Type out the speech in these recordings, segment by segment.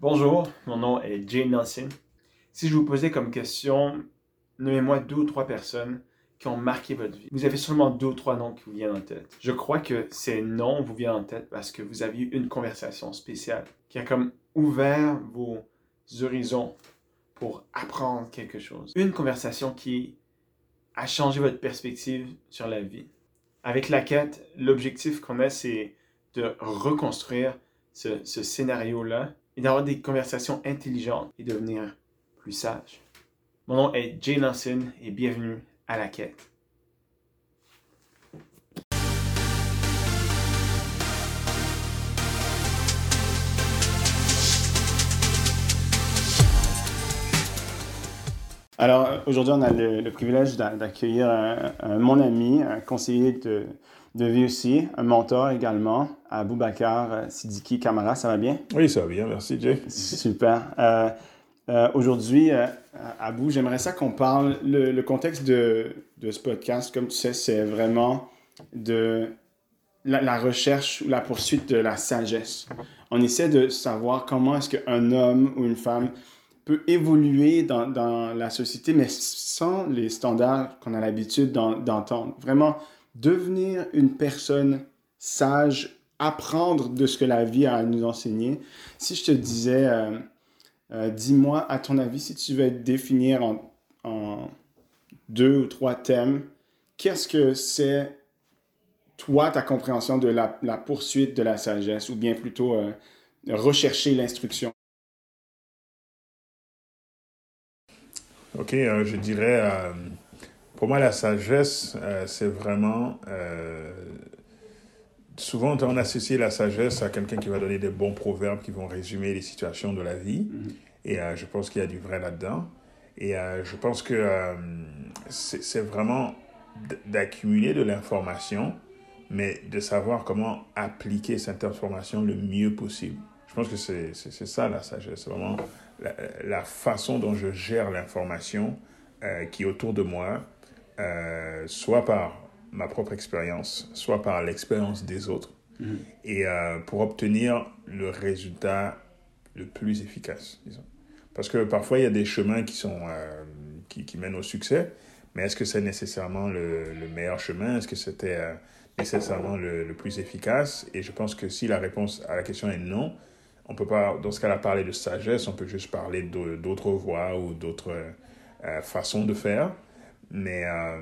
Bonjour, mon nom est Jay Nelson. Si je vous posais comme question, nommez-moi deux ou trois personnes qui ont marqué votre vie. Vous avez seulement deux ou trois noms qui vous viennent en tête. Je crois que ces noms vous viennent en tête parce que vous avez eu une conversation spéciale qui a comme ouvert vos horizons pour apprendre quelque chose. Une conversation qui a changé votre perspective sur la vie. Avec la quête, l'objectif qu'on a, c'est de reconstruire ce, ce scénario-là et d'avoir des conversations intelligentes et devenir plus sage. Mon nom est Jay Nelson et bienvenue à la quête. Alors aujourd'hui, on a le, le privilège d'a- d'accueillir mon ami, un conseiller de vie aussi, un mentor également, Aboubacar euh, Sidiki Kamara. Ça va bien? Oui, ça va bien, merci Jay. Super. Euh, euh, Aujourd'hui, euh, Abou, j'aimerais ça qu'on parle. Le, le contexte de, de ce podcast, comme tu sais, c'est vraiment de la, la recherche ou la poursuite de la sagesse. On essaie de savoir comment est-ce qu'un homme ou une femme peut évoluer dans, dans la société, mais sans les standards qu'on a l'habitude d'en- d'entendre. Vraiment, devenir une personne sage, apprendre de ce que la vie a à nous enseigner. Si je te disais, euh, euh, dis-moi, à ton avis, si tu veux définir en, deux ou trois thèmes, qu'est-ce que c'est, toi, ta compréhension de la, poursuite de la sagesse, ou bien plutôt euh, rechercher l'instruction? Ok, je dirais, pour moi, la sagesse, euh, c'est vraiment... euh, souvent, on associe la sagesse à quelqu'un qui va donner des bons proverbes qui vont résumer les situations de la vie. Et euh, je pense qu'il y a du vrai là-dedans. Et je pense que c'est vraiment d'accumuler de l'information, mais de savoir comment appliquer cette information le mieux possible. Je pense que c'est ça la sagesse. C'est vraiment la, la façon dont je gère l'information euh, qui est autour de moi, euh, soit par ma propre expérience, soit par l'expérience des autres, et euh, pour obtenir le résultat le plus efficace, disons. Parce que parfois, il y a des chemins qui, sont, euh, qui, qui mènent au succès, mais est-ce que c'est nécessairement le, le meilleur chemin? Est-ce que c'était euh, nécessairement le, le plus efficace? Et je pense que si la réponse à la question est non, on peut pas, dans ce cas-là, parler de sagesse, on peut juste parler d'autres voies ou d'autres euh, façons de faire. Mais euh,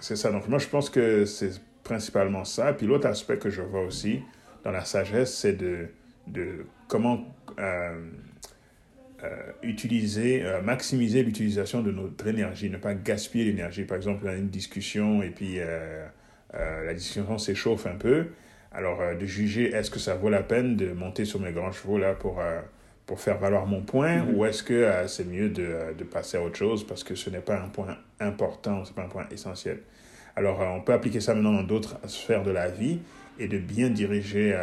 c'est ça. Donc, moi, je pense que c'est principalement ça. Puis l'autre aspect que je vois aussi dans la sagesse, c'est de, de comment euh, euh, utiliser, maximiser l'utilisation de notre énergie, ne pas gaspiller l'énergie. Par exemple, on a une discussion et puis la discussion s'échauffe un peu. Alors, de juger, est-ce que ça vaut la peine de monter sur mes grands chevaux là pour, pour faire valoir mon point ou est-ce que euh, c'est mieux de, euh, de passer à autre chose parce que ce n'est pas un point important, ce n'est pas un point essentiel. Alors, euh, on peut appliquer ça maintenant dans d'autres sphères de la vie et de bien diriger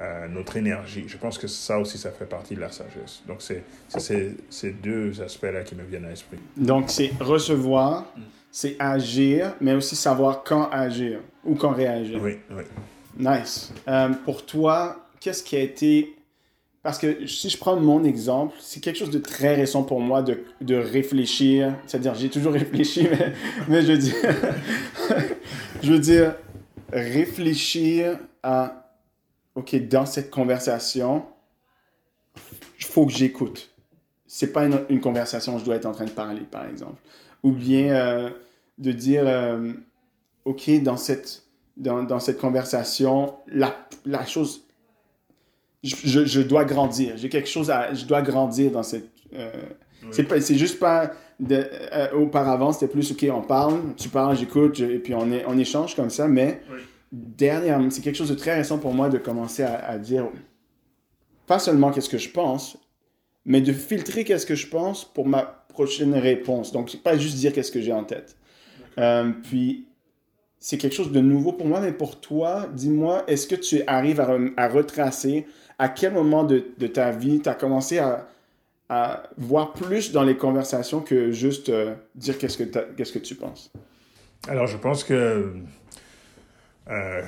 euh, notre énergie. Je pense que ça aussi, ça fait partie de la sagesse. Donc, c'est ces- deux aspects-là qui me viennent à l'esprit. Donc, c'est recevoir, c'est agir, mais aussi savoir quand agir ou quand réagir. Oui, oui. Nice. Pour toi, qu'est-ce qui a été... Parce que si je prends mon exemple, c'est quelque chose de très récent pour moi de, de réfléchir. C'est-à-dire, j'ai toujours réfléchi, mais, mais je veux dire... je veux dire, réfléchir à... OK, dans cette conversation, il faut que j'écoute. C'est pas une, conversation, je dois être en train de parler, par exemple. Ou bien euh, de dire, euh, OK, dans cette, dans, dans cette conversation, la, la chose, je, je, je dois grandir. J'ai quelque chose à, je dois grandir dans cette. euh, c'est pas, c'est juste pas. De, euh, auparavant, c'était plus OK, on parle, tu parles, j'écoute, et puis on, est, on échange comme ça, mais Oui. derrière, c'est quelque chose de très récent pour moi de commencer à, à dire pas seulement qu'est-ce que je pense, mais de filtrer qu'est-ce que je pense pour ma prochaine réponse. Donc, pas juste dire qu'est-ce que j'ai en tête. Euh, puis, c'est quelque chose de nouveau pour moi, mais pour toi, dis-moi, est-ce que tu arrives à, re- à retracer à quel moment de, de ta vie tu as commencé à, à voir plus dans les conversations que juste euh, dire qu'est-ce que, qu'est-ce que tu penses? Alors, je pense que euh,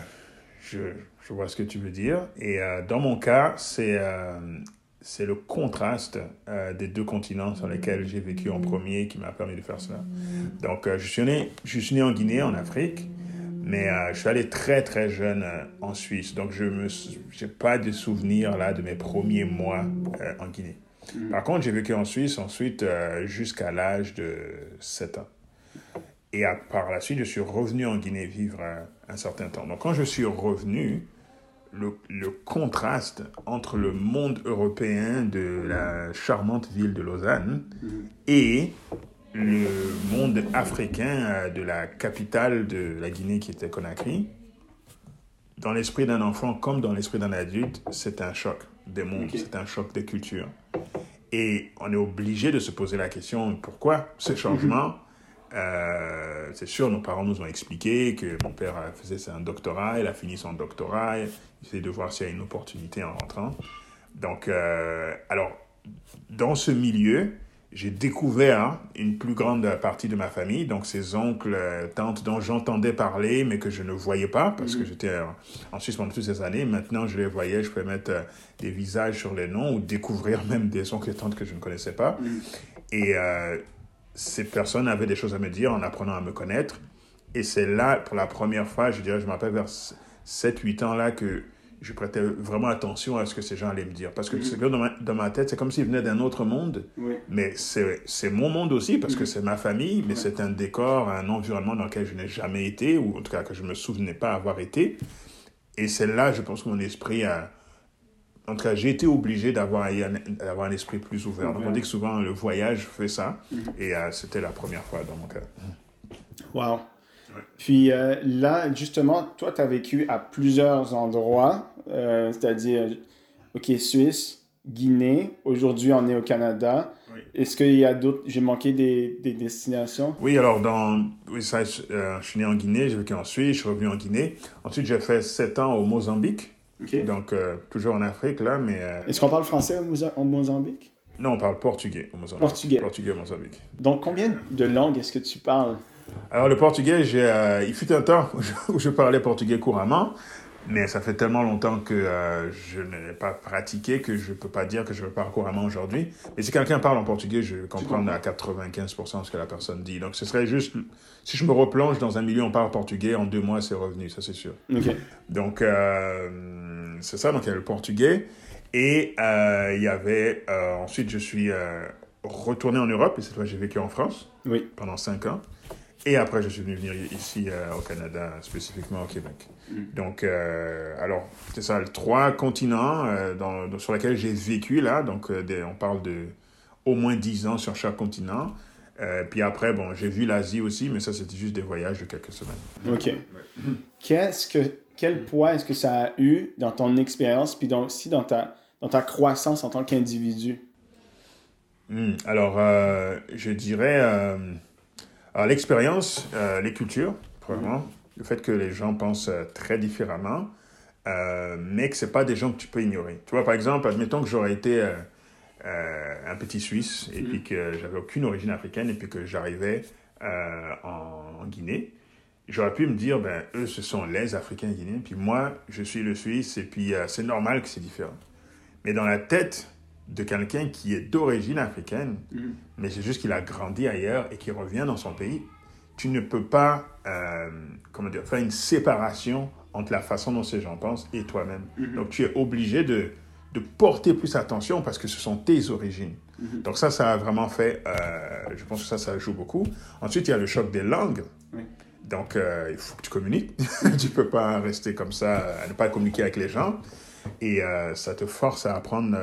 je, je vois ce que tu veux dire. Et euh, dans mon cas, c'est euh, c'est le contraste euh, des deux continents sur lesquels j'ai vécu en premier qui m'a permis de faire cela. Donc, euh, je, suis né, je suis né en Guinée, en Afrique, mais euh, je suis allé très, très jeune en Suisse. Donc, je n'ai pas de souvenirs là, de mes premiers mois en Guinée. Par contre, j'ai vécu en Suisse ensuite jusqu'à l'âge de 7 ans. Et par la suite, je suis revenu en Guinée vivre un certain temps. Donc, quand je suis revenu, le, contraste entre le monde européen de la charmante ville de Lausanne et le monde africain euh, de la capitale de la Guinée qui était Conakry, dans l'esprit d'un enfant comme dans l'esprit d'un adulte, c'est un choc des mondes, c'est un choc des cultures. Et on est obligé de se poser la question pourquoi ce changement? Euh, c'est sûr, nos parents nous ont expliqué que mon père faisait un doctorat, il a fini son doctorat, il essaie de voir s'il y a une opportunité en rentrant. Donc, euh, alors, dans ce milieu, j'ai découvert une plus grande partie de ma famille, donc ces oncles, tantes dont j'entendais parler, mais que je ne voyais pas parce que mhm. j'étais en Suisse pendant toutes ces années. Maintenant, je les voyais, je pouvais mettre euh, des visages sur les noms ou découvrir même des oncles et tantes que je ne connaissais pas. Mhm. Et ces personnes avaient des choses à me dire en apprenant à me connaître. Et c'est là, pour la première fois, je dirais, je m'appelle vers 7-8 ans là que je prêtais vraiment attention à ce que ces gens allaient me dire. Parce que mm dans, ma, dans ma tête, c'est comme s'ils venaient d'un autre monde. Mais c'est mon monde aussi, parce que mhm. c'est ma famille, mais c'est un décor, un environnement dans lequel je n'ai jamais été, ou en tout cas que je ne me souvenais pas avoir été. Et c'est là, je pense que mon esprit a, en tout cas, j'ai été obligé d'avoir un, un, esprit plus ouvert. Donc, on dit que souvent le voyage fait ça. Mhm. Et euh, c'était la première fois dans mon cas. Wow. Puis euh, là, justement, toi, tu as vécu à plusieurs endroits, euh, c'est-à-dire, OK, Suisse, Guinée. Aujourd'hui, on est au Canada. Est-ce qu'il y a d'autres. J'ai manqué des, des, destinations? Oui, alors, dans. Oui, ça, je suis né en Guinée, j'ai vécu en Suisse, je suis revenu en Guinée. Ensuite, j'ai fait sept ans au Mozambique. Donc, euh, toujours en Afrique, là, mais... Euh, Est-ce qu'on parle français au, Mozambique? Non, on parle portugais au Mozambique. Portugais. Portugais au Mozambique. Donc, combien de langues est-ce que tu parles? Alors, le portugais, euh, il fut un temps où je parlais portugais couramment. Mais ça fait tellement longtemps que euh, je ne l'ai pas pratiqué que je ne peux pas dire que je le parle couramment aujourd'hui. Mais si quelqu'un parle en portugais, je comprends à 95% ce que la personne dit. Donc ce serait juste, si je me replonge dans un milieu où on parle portugais, en deux mois c'est revenu, ça c'est sûr. Donc euh, c'est ça, donc il y a le portugais. Et il y avait, ensuite je suis retourné en Europe, et cette fois j'ai vécu en France oui. pendant cinq ans. Et après, je suis venu venir ici euh, au Canada, spécifiquement au Québec. Mm. Donc, euh, alors, c'est ça, trois continents euh, dans, sur lesquels j'ai vécu là. Donc, on parle de au moins dix ans sur chaque continent. puis après, bon, j'ai vu l'Asie aussi, mais ça, c'était juste des voyages de quelques semaines. OK. Qu'est-ce que, quel poids est-ce que ça a eu dans ton expérience, puis donc, aussi dans ta, dans ta croissance en tant qu'individu? Hmm. alors, je dirais l'expérience, euh, les cultures, vraiment, le fait que les gens pensent euh, très différemment, euh, mais que ce pas des gens que tu peux ignorer. Tu vois, par exemple, admettons que j'aurais été un petit Suisse et puis que j'avais aucune origine africaine et puis que j'arrivais en, Guinée. J'aurais pu me dire, ben, eux, ce sont les Africains guinéens, puis moi, je suis le Suisse, et puis c'est normal que c'est différent. Mais dans la tête de quelqu'un qui est d'origine africaine, mm. mais c'est juste qu'il a grandi ailleurs et qui revient dans son pays, tu ne peux pas euh, comment dire, faire une séparation entre la façon dont ces gens pensent et toi-même. Mm-hmm. Donc tu es obligé de, de, porter plus attention parce que ce sont tes origines. Mm-hmm. Donc ça, ça a vraiment fait, euh, je pense que ça, ça joue beaucoup. Ensuite, il y a le choc des langues. Donc, euh, il faut que tu communiques. tu ne peux pas rester comme ça, à ne pas communiquer avec les gens. Et ça te force à apprendre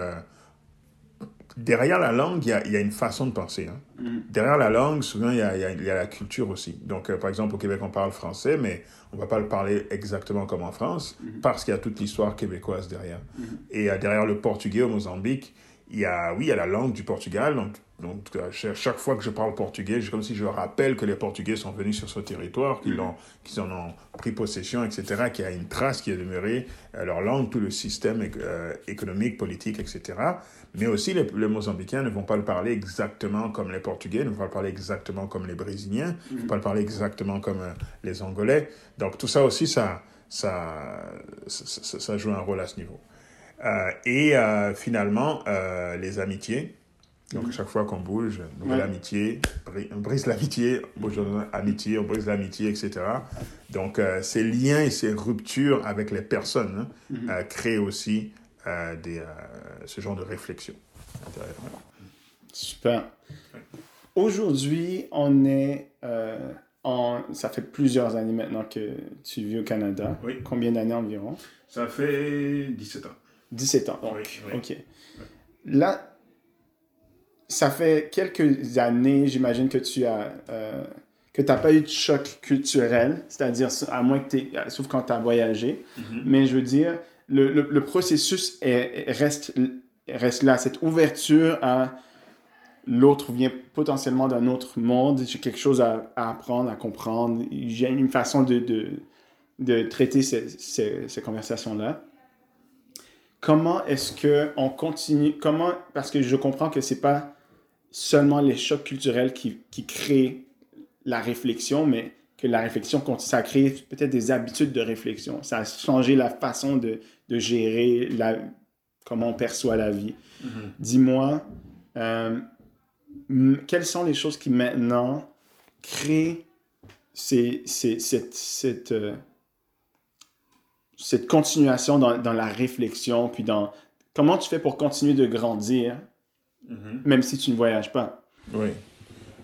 derrière la langue, il y a, y a, une façon de penser. Hein. Mm. Derrière la langue, souvent, il y a, y a, la culture aussi. Donc, euh, par exemple, au Québec, on parle français, mais on ne va pas le parler exactement comme en France, mm. parce qu'il y a toute l'histoire québécoise derrière. Mm. Et euh, derrière le portugais au Mozambique, il y a, oui, il y a la langue du Portugal. Donc, donc chaque fois que je parle portugais, c'est comme si je rappelle que les Portugais sont venus sur ce territoire, qu'ils qu'ils en ont pris possession, etc., qu'il y a une trace qui est demeurée, euh, leur langue, tout le système économique, politique, etc. Mais aussi, les, Mozambicains ne vont pas le parler exactement comme les Portugais, ne vont pas le parler exactement comme les Brésiliens, ne vont mhm. pas le parler exactement comme euh, les Angolais. Donc tout ça aussi, ça, ça, ça, joue un rôle à ce niveau. Et finalement, les amitiés. Donc, à chaque fois qu'on bouge, nouvelle amitié, on brise l'amitié, amitié, on brise l'amitié, etc. Donc, ces liens et ces ruptures avec les personnes hein, mm-hmm. créent aussi des, ce genre de réflexion. Super. Aujourd'hui, on est euh, en. Ça fait plusieurs années maintenant que tu vis au Canada. Oui. Combien d'années environ? Ça fait 17 ans. 17 ans, donc. OK. Là, ça fait quelques années, j'imagine que tu as. Euh, que tu n'as pas eu de choc culturel, c'est-à-dire, à moins que tu sauf quand tu as voyagé. Mm-hmm. Mais je veux dire, le, le, processus est, reste, reste là, cette ouverture à l'autre vient potentiellement d'un autre monde, j'ai quelque chose à, apprendre, à comprendre, j'ai une façon de, de, de traiter ces, ces, ces conversations-là. Comment est-ce qu'on continue, comment, parce que je comprends que c'est pas seulement les chocs culturels qui, qui créent la réflexion, mais que la réflexion, ça crée peut-être des habitudes de réflexion. Ça a changé la façon de, de gérer la, comment on perçoit la vie. Mm-hmm. Dis-moi, euh, quelles sont les choses qui maintenant créent cette, euh, cette continuation dans, dans, la réflexion, puis dans comment tu fais pour continuer de grandir, mm-hmm. même si tu ne voyages pas? Oui.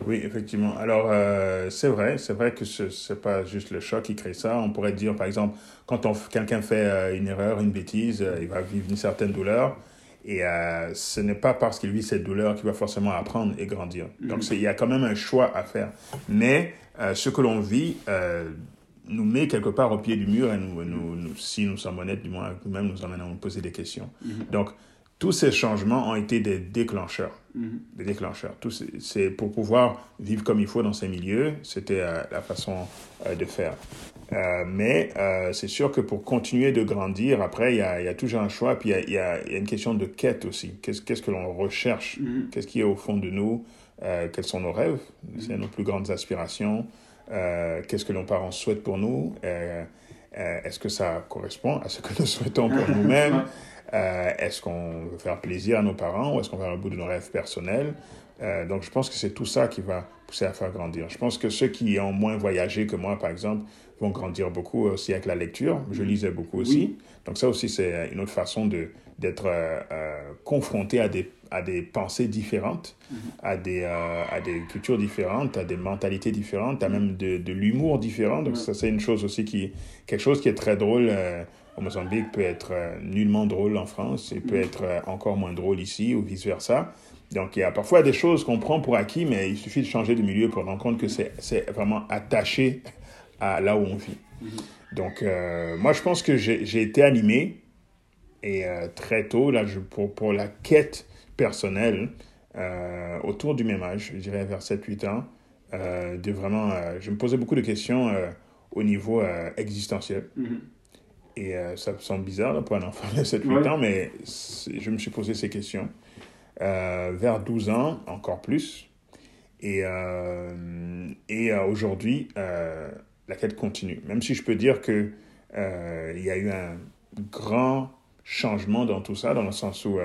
Oui, effectivement. Alors, euh, c'est vrai, c'est vrai que ce n'est pas juste le choc qui crée ça. On pourrait dire, par exemple, quand quelqu'un fait euh, une erreur, une bêtise, il va vivre une certaine douleur. Et euh, ce n'est pas parce qu'il vit cette douleur qu'il va forcément apprendre et grandir. Donc il y a quand même un choix à faire. Mais euh, ce que l'on vit euh, nous met quelque part au pied du mur et nous, nous, si nous sommes honnêtes, du moins même nous emmène à nous poser des questions. Mm-hmm. Donc tous ces changements ont été des déclencheurs. Mhm. Des déclencheurs. C'est pour pouvoir vivre comme il faut dans ces milieux, c'était euh, la façon euh, de faire. Euh, mais c'est sûr que pour continuer de grandir, après, il y a, y a, toujours un choix, puis il y a, y a, une question de quête aussi. Qu'est-ce qu'est-ce que l'on recherche? Mhm. Qu'est-ce qui est au fond de nous? Quels sont nos rêves? C'est nos plus grandes aspirations Qu'est-ce que nos parents souhaitent pour nous? Est-ce que ça correspond à ce que nous souhaitons pour nous-mêmes? Euh, est-ce qu'on veut faire plaisir à nos parents ou est-ce qu'on va au bout de nos rêves personnels? Euh, Donc, je pense que c'est tout ça qui va pousser à faire grandir. Je pense que ceux qui ont moins voyagé que moi, par exemple, vont grandir beaucoup aussi avec la lecture. Je lisais beaucoup aussi. Donc, ça aussi, c'est une autre façon d'être euh, confronté à des, à des pensées différentes, mm-hmm. à, des, à des cultures différentes, à des mentalités différentes, à même de, de l'humour différent. Donc, ça, c'est une chose aussi qui, quelque chose qui est très drôle au Mozambique peut être euh, nullement drôle en France et peut être euh, encore moins drôle ici ou vice-versa. Donc il y a parfois des choses qu'on prend pour acquis, mais il suffit de changer de milieu pour rendre compte que c'est vraiment attaché à là où on vit. Mm-hmm. Donc euh, moi je pense que j'ai été animé et très tôt là, je, pour, pour la quête personnelle autour du même âge, je dirais vers 7-8 ans, de vraiment, je me posais beaucoup de questions au niveau existentiel. Mm-hmm. Et euh, ça semble bizarre pour un enfant de 7-8 ans, mais je me suis posé ces questions. Euh, vers 12 ans, encore plus. Et, euh, et aujourd'hui, la quête continue. Même si je peux dire qu'il il y a eu un grand changement dans tout ça, dans le sens où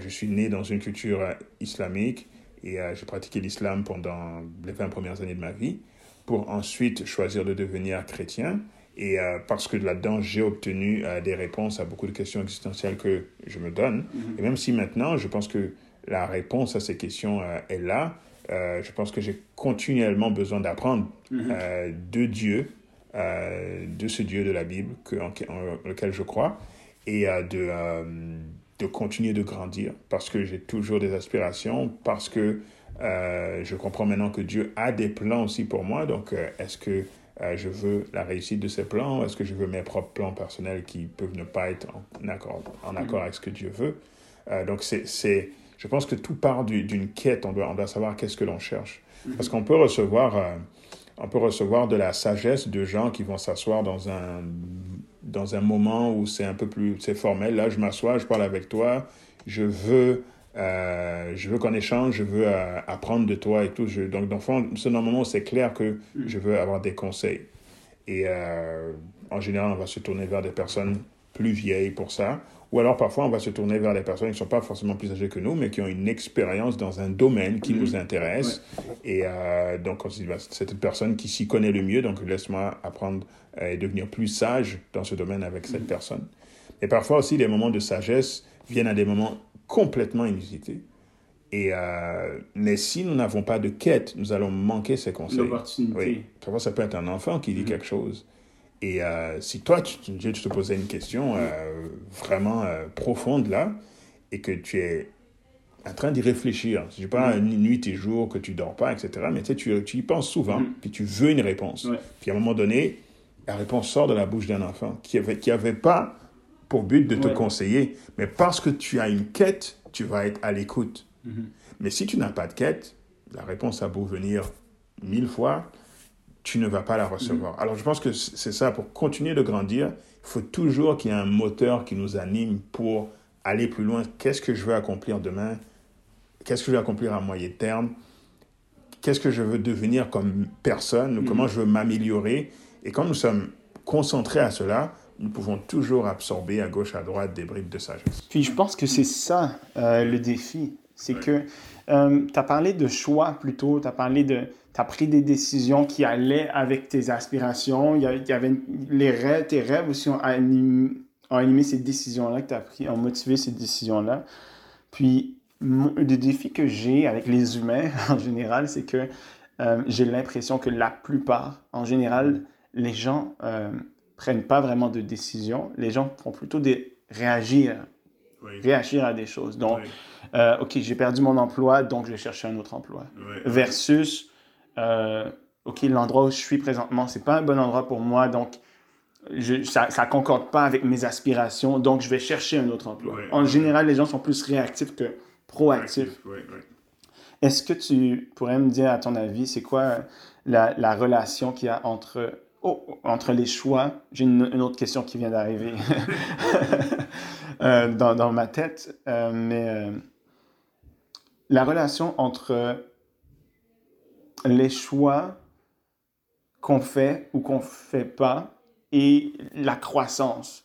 je suis né dans une culture islamique et j'ai pratiqué l'islam pendant les 20 premières années de ma vie, pour ensuite choisir de devenir chrétien. Et euh, parce que là-dedans, j'ai obtenu euh, des réponses à beaucoup de questions existentielles que je me donne. Mhm. Et même si maintenant, je pense que la réponse à ces questions euh, est là, je pense que j'ai continuellement besoin d'apprendre mhm. de Dieu, de ce Dieu de la Bible que, en, lequel je crois, et de, de continuer de grandir parce que j'ai toujours des aspirations, parce que je comprends maintenant que Dieu a des plans aussi pour moi. Donc, est-ce que euh, je veux la réussite de ces plans? Est-ce que je veux mes propres plans personnels qui peuvent ne pas être en accord, en accord avec ce que Dieu veut? Euh, Donc, c'est, je pense que tout part d'une quête. On doit, on doit savoir qu'est-ce que l'on cherche. Mhm. Parce qu'on peut recevoir, euh, on peut recevoir de la sagesse de gens qui vont s'asseoir dans un, dans un moment où c'est un peu plus c'est formel. Là, je m'assois, je parle avec toi, je veux euh, je veux qu'on échange, je veux euh, apprendre de toi et tout. Je, donc, dans le ce moment c'est clair que mm. je veux avoir des conseils. Et euh, en général, on va se tourner vers des personnes plus vieilles pour ça, Ou alors parfois on va se tourner vers des personnes qui ne sont pas forcément plus âgées que nous, mais qui ont une expérience dans un domaine qui nous intéresse. Et euh, donc on se dit, bah, c'est une personne qui s'y connaît le mieux, donc laisse-moi apprendre euh, et devenir plus sage dans ce domaine avec cette personne. Et parfois aussi, les moments de sagesse viennent à des moments complètement inusités. Et, euh, mais si nous n'avons pas de quête, nous allons manquer ces conseils. L'opportunité. Oui. Parfois, ça peut être un enfant qui dit quelque chose. Et euh, si toi, tu, tu, te posais une question euh, vraiment euh, profonde là, et que tu es en train d'y réfléchir, c'est pas une nuit et jour que tu dors pas, etc., mais tu, sais, tu, tu y penses souvent, puis tu veux une réponse. Ouais. Puis à un moment donné, la réponse sort de la bouche d'un enfant qui avait, qui avait pas pour but de te Ouais. conseiller, mais parce que tu as une quête, tu vas être à l'écoute. Mhm. Mais si tu n'as pas de quête, la réponse a beau venir mille fois, tu ne vas pas la recevoir. Alors je pense que c'est ça, pour continuer de grandir, il faut toujours qu'il y ait un moteur qui nous anime pour aller plus loin. Qu'est-ce que je veux accomplir demain? Qu'est-ce que je veux accomplir à moyen terme? Qu'est-ce que je veux devenir comme personne? Ou comment je veux m'améliorer? Et quand nous sommes concentrés à cela, nous pouvons toujours absorber à gauche, à droite des bribes de sagesse. Puis je pense que c'est ça euh, le défi. C'est que tu as parlé de choix plutôt, tu as parlé de. Tu as pris des décisions qui allaient avec tes aspirations. Il y avait les rêves, tes rêves aussi ont animé, ont animé ces décisions-là que tu as pris, ont motivé ces décisions-là. Puis mon- le défi que j'ai avec les humains en général, c'est que euh, j'ai l'impression que la plupart, en général, les gens euh, prennent pas vraiment de décisions. Les gens font plutôt des réagir réagir à des choses. Donc, euh, OK, j'ai perdu mon emploi, donc je vais chercher un autre emploi. Versus, euh, OK, l'endroit où je suis présentement, c'est pas un bon endroit pour moi, donc je, ça ne concorde pas avec mes aspirations, donc je vais chercher un autre emploi. Ouais, en ouais. général, les gens sont plus réactifs que proactifs. Est-ce que tu pourrais me dire, à ton avis, c'est quoi la, la relation qu'il y a entre, oh, entre les choix? J'ai une, une autre question qui vient d'arriver euh, dans, dans ma tête, euh, mais euh, la relation entre les choix qu'on fait ou qu'on fait pas et la croissance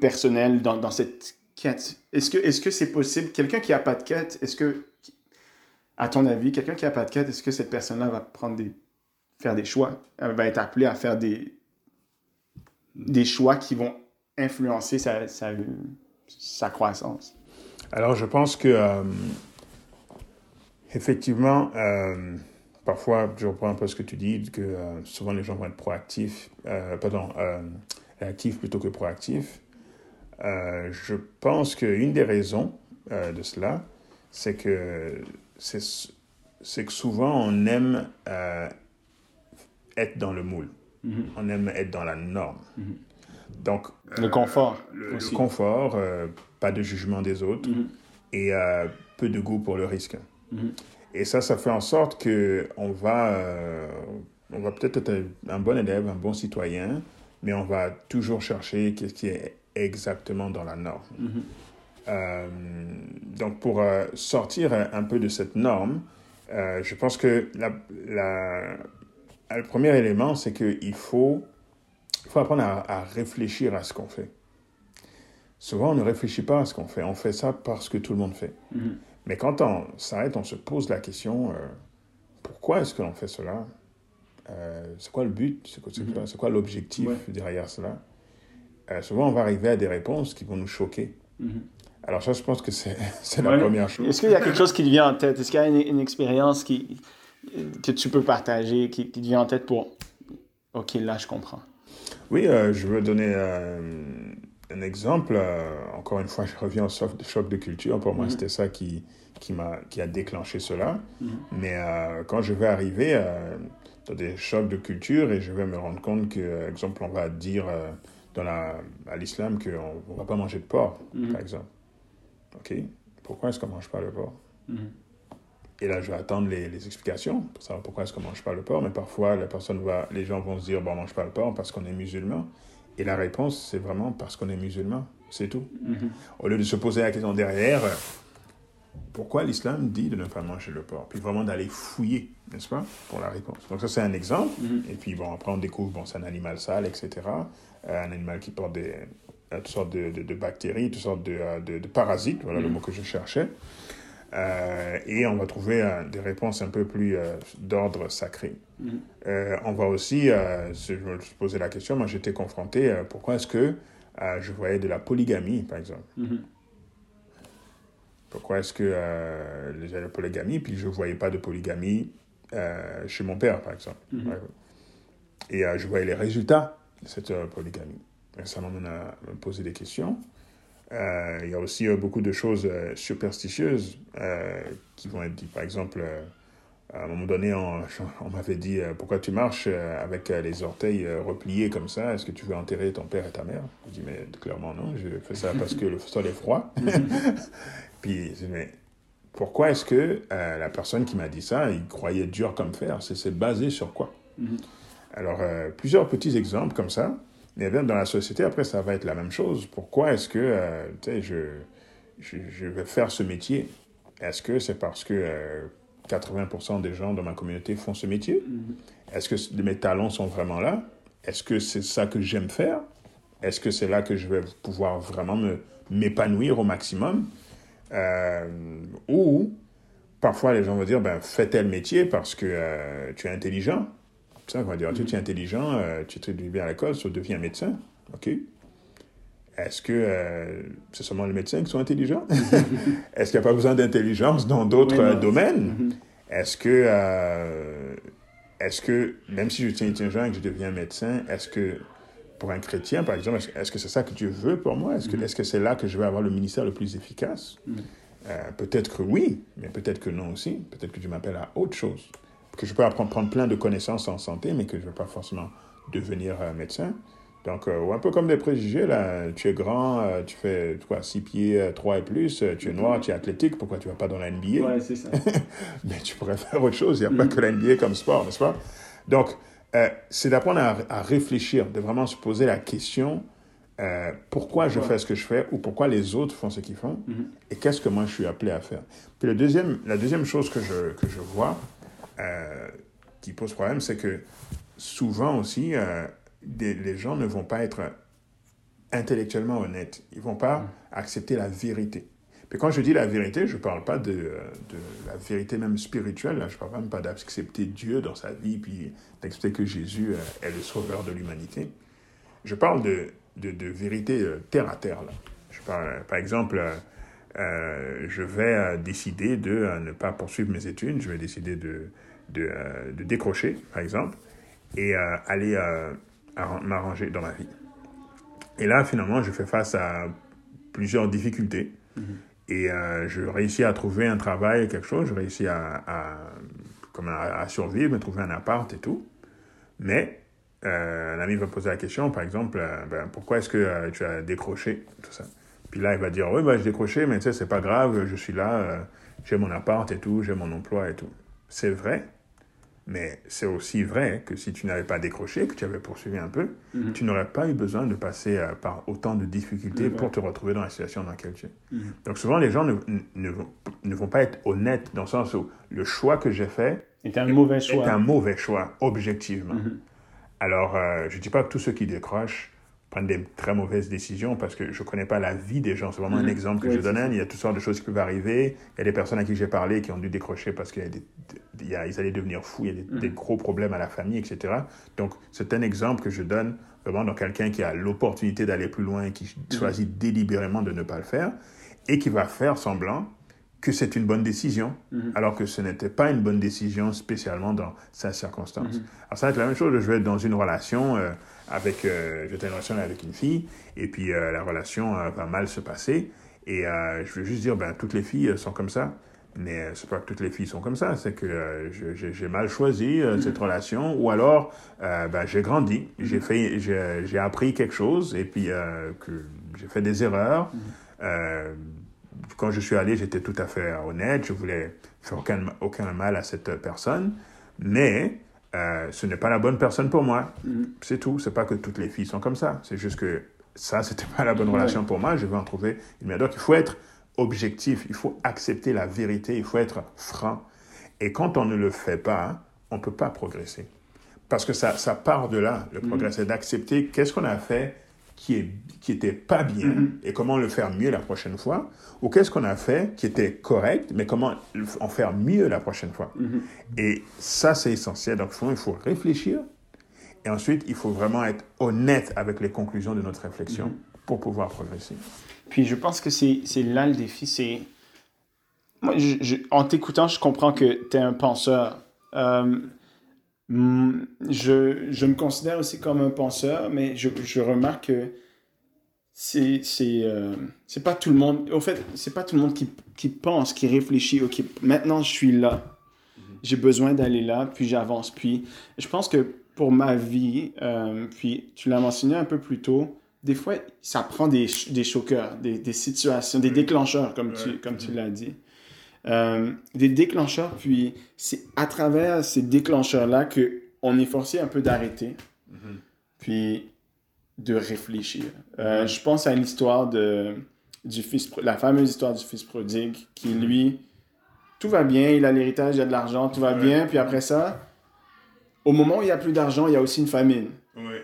personnelle dans, cette quête. Est-ce que c'est possible? Quelqu'un qui a pas de quête, est-ce que à ton avis, quelqu'un qui n'a pas de quête, est-ce que cette personne-là va prendre des, faire des choix? Elle va être appelée à faire des, des choix qui vont influencer sa, sa, sa croissance. Alors, je pense que, euh, effectivement, euh, parfois, je reprends un peu ce que tu dis, que euh, souvent les gens vont être proactifs, euh, pardon, euh, actifs plutôt que proactifs. Je pense qu'une des raisons de cela, c'est que, c'est, que souvent on aime être dans le moule. On aime être dans la norme. Donc, Le confort le, confort, pas de jugement des autres Mhm. et peu de goût pour le risque. Et ça, ça fait en sorte que on va, euh, on va peut-être être un bon élève, un bon citoyen, mais on va toujours chercher qu'est-ce qui est exactement dans la norme. Mhm. Euh, donc, pour euh, sortir un peu de cette norme, je pense que la, la- le premier élément, c'est qu'il faut, il faut apprendre à, à réfléchir à ce qu'on fait. Souvent, on ne réfléchit pas à ce qu'on fait. On fait ça parce que tout le monde fait. Mhm. Mais quand on s'arrête, on se pose la question, euh, pourquoi est-ce que l'on fait cela? Euh, C'est quoi le but C'est quoi, c'est quoi- l'objectif Ouais. derrière cela? Euh, Souvent, on va arriver à des réponses qui vont nous choquer. Mhm. Alors ça, je pense que c'est Ouais. la première chose. Est-ce qu'il y a quelque chose qui te vient en tête? Est-ce qu'il y a une, une expérience qui, que tu peux partager, qui, qui te vient en tête pour OK, là, je comprends? Oui, je veux donner un exemple. Euh, encore une fois, je reviens au choc de, choc de culture. Pour moi, Mhm. c'était ça qui, qui, m'a, qui a déclenché cela. Mhm. Mais euh, quand je vais arriver euh, dans des chocs de culture et je vais me rendre compte que, exemple, on va dire dans la, à l'islam qu'on ne va pas manger de porc, Mhm. par exemple. OK? Pourquoi est-ce qu'on ne mange pas le porc? Et là, je vais attendre les, les explications pour savoir pourquoi est-ce qu'on ne mange pas le porc. Mais parfois, la personne va, les gens vont se dire, bon, on ne mange pas le porc parce qu'on est musulman. Et la réponse, c'est vraiment parce qu'on est musulman. C'est tout. Mhm. Au lieu de se poser la question derrière, euh, pourquoi l'islam dit de ne pas manger le porc? Puis vraiment d'aller fouiller, n'est-ce pas, pour la réponse. Donc ça, c'est un exemple. Mhm. Et puis, bon, après, on découvre, bon, c'est un animal sale, etc. Euh, un animal qui porte des, toutes sortes de, de, bactéries, toutes sortes de, de parasites, voilà le mm-hmm. mot que je cherchais. Et on va trouver des réponses un peu plus d'ordre sacré. Mm-hmm. on va aussi, je me poser la question, moi j'étais confronté, pourquoi est-ce que je voyais de la polygamie, par exemple? Mm-hmm. Pourquoi est-ce que euh, j'ai la polygamie, puis je ne voyais pas de polygamie euh, chez mon père, par exemple? Mhm. Et euh, je voyais les résultats de cette euh, polygamie. Et ça m'amène à me poser des questions. Il y a aussi beaucoup de choses superstitieuses qui vont être dites. Par exemple, à un moment donné, on, on m'avait dit Pourquoi tu marches avec les orteils repliés comme ça? Est-ce que tu veux enterrer ton père et ta mère? Je dis Mais clairement, non, je fais ça parce que le sol est froid. Puis, mais pourquoi est-ce que euh, la personne qui m'a dit ça, il croyait dur comme fer? C'est basé sur quoi? Mm-hmm. Alors, euh, plusieurs petits exemples comme ça. Mais dans la société, après, ça va être la même chose. Pourquoi est-ce que euh, je, je, je, vais faire ce métier? Est-ce que c'est parce que 80% des gens dans ma communauté font ce métier? Mm-hmm. Est-ce que mes talents sont vraiment là? Est-ce que c'est ça que j'aime faire? Est-ce que c'est là que je vais pouvoir vraiment m'épanouir au maximum? Euh, ou parfois les gens vont dire, ben, fais tel métier parce que euh, tu es intelligent. Ça, on va dire, tu es intelligent, euh, tu étudies bien à l'école, tu deviens médecin. OK? Est-ce que c'est seulement les médecins qui sont intelligents? Est-ce qu'il n'y a pas besoin d'intelligence dans d'autres domaines? Mm-hmm. Est-ce que, est-ce que, même si je suis intelligent et que je deviens médecin, est-ce que pour un chrétien, par exemple, est-ce que c'est ça que Dieu veut pour moi? Est-ce que mm-hmm. c'est -ce là que je vais avoir le ministère le plus efficace? Mm-hmm. euh, Peut-être que oui, mais peut-être que non aussi. Peut-être que Dieu m'appelle à autre chose. Que je peux apprendre prendre plein de connaissances en santé, mais que je ne vais pas forcément devenir euh, médecin. Donc, euh, un peu comme des préjugés, là. Tu es grand, tu fais quoi, 6 pieds 3 et plus, tu es noir, tu es athlétique, pourquoi tu ne vas pas dans la NBA Ouais, c'est ça. mais tu pourrais faire autre chose, il n'y a pas mm-hmm. que la NBA comme sport, n'est-ce pas? Donc, euh, c'est d'apprendre à, réfléchir, de vraiment se poser la question euh, pourquoi je fais ce que je fais ou pourquoi les autres font ce qu'ils font mhm. et qu'est-ce que moi je suis appelé à faire. Puis le deuxième, la deuxième chose que je, que je vois euh, qui pose problème, c'est que souvent aussi, les gens ne vont pas être intellectuellement honnêtes. Ils ne vont pas mhm. accepter la vérité. Et quand je dis la vérité, je ne parle pas de, de, la vérité même spirituelle, je ne parle même pas d'accepter Dieu dans sa vie, puis d'accepter que Jésus euh, est le sauveur de l'humanité. Je parle de, de, de, vérité euh, terre à terre. Là. Je parle, par exemple, euh, je vais décider de ne pas poursuivre mes études, je vais décider de, de, de décrocher, par exemple, et aller m'arranger dans ma vie. Et là, finalement, je fais face à plusieurs difficultés. Mm-hmm. Et euh, je réussis à trouver un travail, quelque chose, je réussis à, à, comme à, survivre, me trouver un appart et tout. Mais euh, un ami va poser la question, par exemple, euh, ben, pourquoi est-ce que euh, tu as décroché tout ça Puis là, il va dire, oui, ben, j'ai décroché, mais tu sais, c'est pas grave, je suis là, j'ai mon appart et tout, j'ai mon emploi et tout. C'est vrai, mais c'est aussi vrai que si tu n'avais pas décroché, que tu avais poursuivi un peu, mhm. tu n'aurais pas eu besoin de passer euh, par autant de difficultés pour te retrouver dans la situation dans laquelle tu es. Mhm. Donc souvent, les gens ne, ne, vont, ne, vont, pas être honnêtes dans le sens où le choix que j'ai fait est un mauvais choix. Est un mauvais choix, objectivement. Mhm. Alors, euh, je ne dis pas que tous ceux qui décrochent prennent des très mauvaises décisions parce que je ne connais pas la vie des gens. C'est vraiment un mhm. exemple que je donne. Il y a toutes sortes de choses qui peuvent arriver. Il y a des personnes à qui j'ai parlé qui ont dû décrocher parce qu'ils allaient devenir fous, il y a des, mhm. gros problèmes à la famille, etc. Donc, c'est un exemple que je donne vraiment dans quelqu'un qui a l'opportunité d'aller plus loin et qui mhm. choisit délibérément de ne pas le faire et qui va faire semblant que c'est une bonne décision, alors que ce n'était pas une bonne décision spécialement dans sa circonstance. Alors ça va être la même chose, je vais être dans une relation, euh, avec, euh, j'étais en relation avec une fille, et puis euh, la relation euh, va mal se passer. Et je veux juste dire, ben, toutes les filles sont comme ça. Mais c'est pas que toutes les filles sont comme ça, c'est que j'ai mal choisi cette relation, ou alors ben, j'ai grandi, j'ai fait, j'ai appris quelque chose, et puis que j'ai fait des erreurs. quand je suis allé, j'étais tout à fait honnête, je voulais faire aucun, aucun mal à cette personne, mais euh, ce n'est pas la bonne personne pour moi. Mm-hmm. C'est tout. C'est pas que toutes les filles sont comme ça. C'est juste que ça, c'était pas la bonne relation pour moi. Je veux en trouver une meilleure. Donc, il faut être objectif. Il faut accepter la vérité. Il faut être franc. Et quand on ne le fait pas, on ne peut pas progresser. Parce que ça, ça part de là, le mm-hmm. progrès. C'est d'accepter qu'est-ce qu'on a fait qui est qui était pas bien Mm-hmm. et comment le faire mieux la prochaine fois ou qu'est-ce qu'on a fait qui était correct mais comment en faire mieux la prochaine fois Mm-hmm. et ça c'est essentiel donc il faut réfléchir et ensuite il faut vraiment être honnête avec les conclusions de notre réflexion Mm-hmm. pour pouvoir progresser Puis je pense que c'est là le défi. C'est. Moi, je- je- en t'écoutant, je comprends que tu es un penseur. Euh, je, je me considère aussi comme un penseur, mais je, je remarque que c'est c'est euh, c'est pas tout le monde. Au fait, c'est pas tout le monde qui, qui pense, qui réfléchit. Ok, maintenant je suis là. J'ai besoin d'aller là, puis j'avance. Puis je pense que pour ma vie, euh, puis tu l'as mentionné un peu plus tôt, des fois, ça prend des, des choqueurs, des, des situations, des déclencheurs, comme tu, comme tu l'as dit. Euh, des déclencheurs, puis c'est à travers ces déclencheurs-là que on est forcé un peu d'arrêter, puis de réfléchir. Euh, Je pense à l'histoire de du fils, la fameuse histoire du fils prodigue, qui lui, tout va bien, il a l'héritage, il a de l'argent, tout va Ouais. bien, puis après ça, au moment où il n'y a plus d'argent, il y a aussi une famine.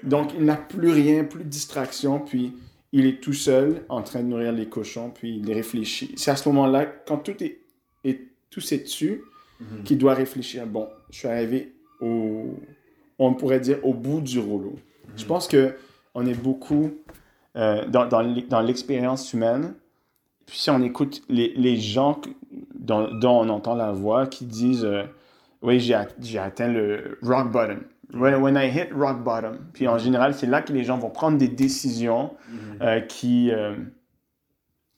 Donc, il n'a plus rien, plus de distraction, puis il est tout seul en train de nourrir les cochons, puis il réfléchit. C'est à ce moment-là, quand tout est tout est dessus, qu'il doit réfléchir? Bon, je suis arrivé au, on pourrait dire, au bout du rouleau. Je pense que on est beaucoup euh, dans, dans l'e- dans l'expérience humaine. Puis si on écoute les, les gens dont, dont on entend la voix qui disent euh, Oui, j'ai at- j'ai atteint le rock bottom. When, when I hit rock bottom. Puis en général, c'est là que les gens vont prendre des décisions euh, qui,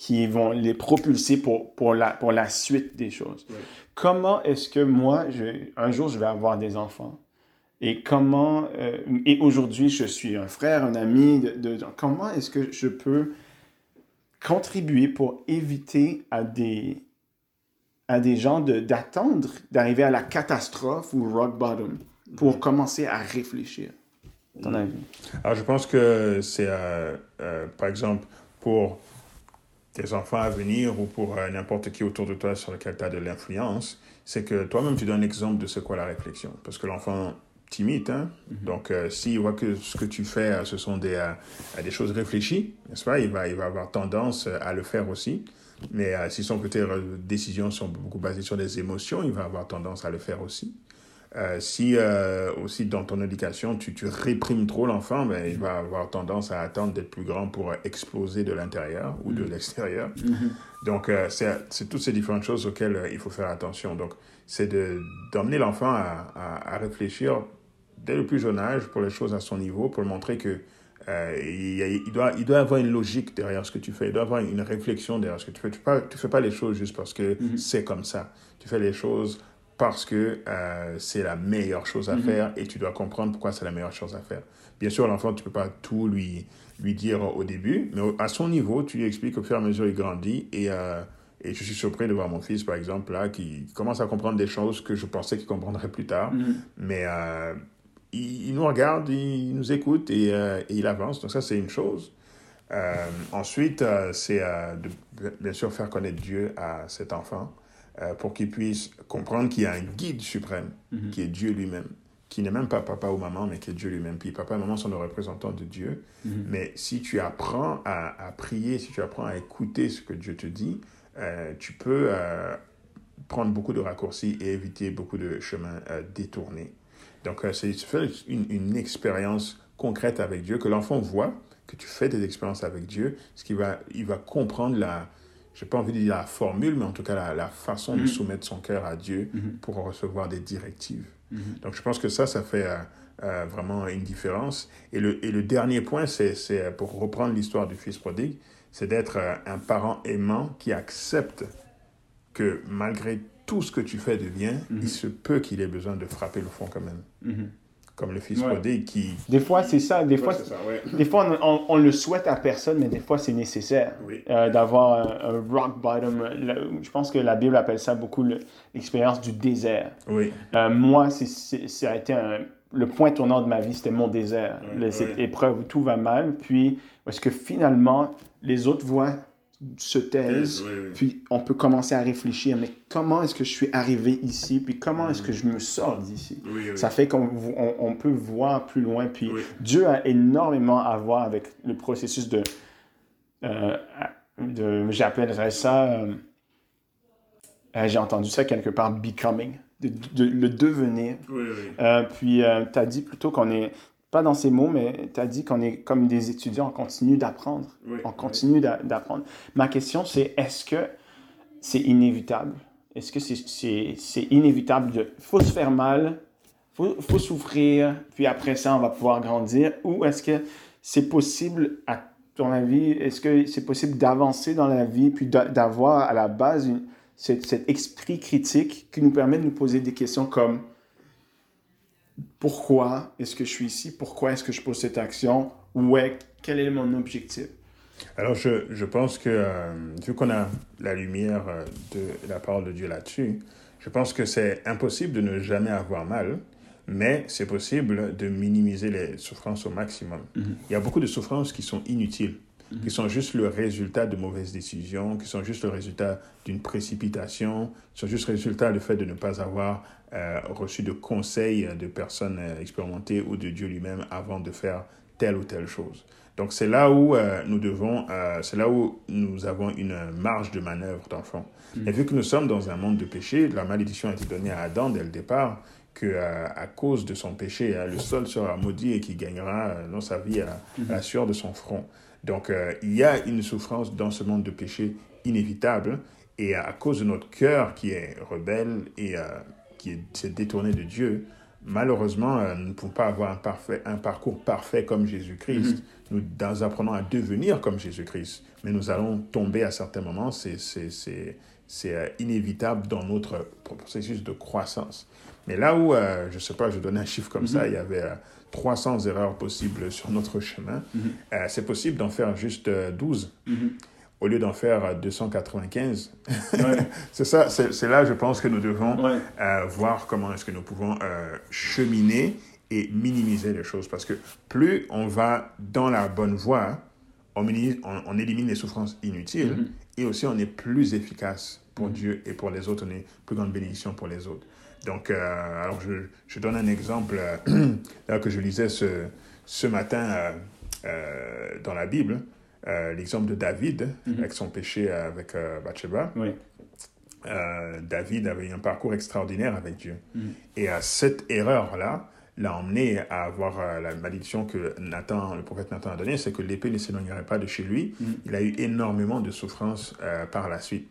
qui vont les propulser pour, pour, la, pour la suite des choses. Comment est-ce que moi, je, un jour, je vais avoir des enfants? Et comment, euh, et aujourd'hui, je suis un frère, un ami, de, de- comment est-ce que je peux contribuer pour éviter à des, à des gens de- d'attendre d'arriver à la catastrophe ou rock bottom pour commencer à réfléchir? Ton avis? Alors, je pense que c'est, euh, euh, par exemple, pour tes enfants à venir ou pour euh, n'importe qui autour de toi sur lequel tu as de l'influence, c'est que toi-même, tu donnes l'exemple de ce qu'est la réflexion. Parce que l'enfant timide, hein? donc euh, s'il voit que ce que tu fais, euh, ce sont des, euh, des choses réfléchies, n'est-ce pas, il va, il va avoir tendance à le faire aussi. Mais si son côté décisions sont beaucoup basées sur des émotions, il va avoir tendance à le faire aussi. Euh, si euh, aussi dans ton éducation, tu, tu réprimes trop l'enfant, ben, il va avoir tendance à attendre d'être plus grand pour exploser de l'intérieur ou de l'extérieur. Donc, euh, c'est toutes ces différentes choses auxquelles euh, il faut faire attention. Donc, c'est de- d'emmener l'enfant à, à, à réfléchir dès le plus jeune âge pour les choses à son niveau, pour lui montrer que euh, il, doit, il doit avoir une logique derrière ce que tu fais, il doit avoir une réflexion derrière ce que tu fais. Tu ne fais, fais pas les choses juste parce que c'est comme ça. Tu fais les choses parce que euh, c'est la meilleure chose à faire et tu dois comprendre pourquoi c'est la meilleure chose à faire. Bien sûr, l'enfant, tu ne peux pas tout lui, lui dire au début, mais à son niveau, tu lui expliques au fur et à mesure il grandit et, euh, et je suis surpris de voir mon fils, par exemple, là, qui commence à comprendre des choses que je pensais qu'il comprendrait plus tard. Mais euh, il, il nous regarde, il nous écoute et, et il avance. Donc ça, c'est une chose. Ensuite, c'est de bien sûr faire connaître Dieu à cet enfant euh, pour qu'il puisse comprendre qu'il y a un guide suprême qui est Dieu lui-même, qui n'est même pas papa ou maman, mais qui est Dieu lui-même. Puis papa et maman sont les représentants de Dieu. Mais si tu apprends à, à prier, si tu apprends à écouter ce que Dieu te dit, euh, tu peux euh, prendre beaucoup de raccourcis et éviter beaucoup de chemins détournés. Donc, c'est tu fais une, une expérience concrète avec Dieu, que l'enfant voit que tu fais des expériences avec Dieu, ce qui va, il va comprendre la, je n'ai pas envie de dire la formule, mais en tout cas la, la façon de soumettre son cœur à Dieu pour recevoir des directives. Donc, je pense que ça, ça fait euh, euh, vraiment une différence. Et le, et le dernier point, c'est euh, pour reprendre l'histoire du fils prodigue, c'est d'être euh, un parent aimant qui accepte que malgré tout ce que tu fais de bien, il se peut qu'il ait besoin de frapper le fond quand même. Comme le fils Ouais. prodigue qui... Des fois, c'est ça. Des fois, Ouais, c'est ça, ouais. des fois on, on, on le souhaite à personne, mais des fois, c'est nécessaire Oui. euh, d'avoir un, un rock bottom. Le- je pense que la Bible appelle ça beaucoup le- l'expérience du désert. Oui, Euh, moi, c'est- c'est- ça a été un- le point tournant de ma vie, c'était mon désert. Cette ouais. épreuve où tout va mal. Puis, parce que finalement, les autres voient se taisent, puis on peut commencer à réfléchir, mais comment est-ce que je suis arrivé ici, puis comment est-ce que je me sors d'ici? Ça fait qu'on on, peut voir plus loin, puis Dieu a énormément à voir avec le processus de, euh, de j'appellerais ça, euh, euh, j'ai entendu ça quelque part, becoming, de, le devenir. puis tu as dit plutôt qu'on est pas dans ces mots, mais tu as dit qu'on est comme des étudiants, on continue d'apprendre. on continue d'apprendre. Ma question, c'est est-ce que c'est inévitable? Est-ce que c'est inévitable de... faut se faire mal, faut, faut souffrir, puis après ça, on va pouvoir grandir? Ou est-ce que c'est possible, à ton avis, est-ce que c'est possible d'avancer dans la vie, puis d'avoir à la base cet esprit critique qui nous permet de nous poser des questions comme pourquoi est-ce que je suis ici, pourquoi est-ce que je pose cette action, ouais, quel est mon objectif? Alors, je, je pense que, euh, vu qu'on a la lumière euh, de la parole de Dieu là-dessus, je pense que c'est impossible de ne jamais avoir mal, mais c'est possible de minimiser les souffrances au maximum. Mm-hmm. Il y a beaucoup de souffrances qui sont inutiles qui sont juste le résultat de mauvaises décisions, qui sont juste le résultat d'une précipitation, qui sont juste le résultat du fait de ne pas avoir euh, reçu de conseils de personnes euh, expérimentées ou de Dieu lui-même avant de faire telle ou telle chose. Donc c'est là où euh, nous devons, c'est là où nous avons une marge de manœuvre d'enfant. Mm. Et vu que nous sommes dans un monde de péché, la malédiction a été donnée à Adam dès le départ, que à cause de son péché, le sol sera maudit et qu'il gagnera dans sa vie à, mm-hmm. la sueur de son front. Donc, euh, il y a une souffrance dans ce monde de péché inévitable. Et à cause de notre cœur qui est rebelle et euh, qui s'est détourné de Dieu, malheureusement, euh, nous ne pouvons pas avoir un, parfait, un parcours parfait comme Jésus-Christ. Mm-hmm. Nous, nous, apprenons à devenir comme Jésus-Christ. Mais nous allons tomber à certains moments. C'est inévitable dans notre processus de croissance. Mais là où, je ne sais pas, je donne un chiffre comme ça, mm-hmm. il y avait 300 erreurs possibles sur notre chemin, mhm. euh, c'est possible d'en faire juste 12 euh, mhm. au lieu d'en faire 295. c'est ça, c'est là, je pense que nous devons euh, voir comment est-ce que nous pouvons cheminer et minimiser les choses. Parce que plus on va dans la bonne voie, on, on, élimine les souffrances inutiles mhm. et aussi on est plus efficace pour Dieu et pour les autres, on est plus grande bénédiction pour les autres. Donc, euh, alors je, je, donne un exemple euh, que je lisais ce, ce matin euh, dans la Bible, l'exemple de David mhm. avec son péché avec Bathsheba. Oui. David avait eu un parcours extraordinaire avec Dieu. Mhm. Et cette erreur-là l'a emmené à avoir la malédiction que Nathan, le prophète Nathan a donnée, c'est que l'épée ne s'éloignerait pas de chez lui. Mhm. Il a eu énormément de souffrances par la suite.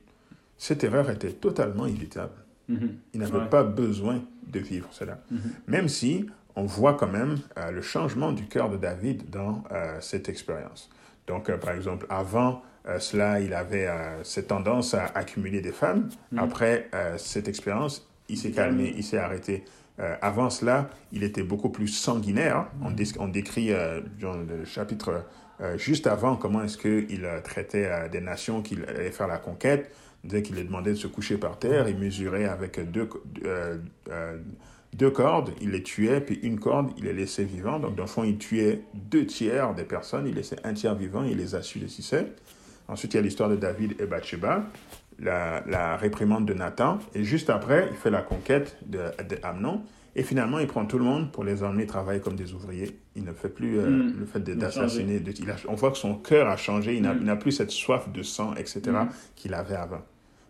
Cette erreur était totalement évitable. Mhm. Il n'avait pas besoin de vivre cela. Mhm. Même si on voit quand même euh, le changement du cœur de David dans euh, cette expérience. Donc, euh, par exemple, avant cela, il avait cette tendance à accumuler des femmes. Mhm. Après cette expérience, il s'est calmé, il s'est arrêté. avant cela, il était beaucoup plus sanguinaire. On, on, décrit dans le chapitre juste avant comment est-ce qu'il traitait des nations qu'il allait faire la conquête. Dès qu'il lui demandait de se coucher par terre, il mesurait avec deux, euh, euh, deux cordes, il les tuait, puis une corde, il les laissait vivants. Donc, dans le fond, il tuait deux tiers des personnes, il laissait un tiers vivant, il les assujettissait. Ensuite, il y a l'histoire de David et Bathsheba, la, la, réprimande de Nathan, et juste après, il fait la conquête de, Amnon. Et finalement, il prend tout le monde pour les emmener travailler comme des ouvriers. Il ne fait plus euh, mm. le fait d'assassiner. On voit que son cœur a changé. Il n'a mm. plus cette soif de sang, etc., mm. qu'il avait avant.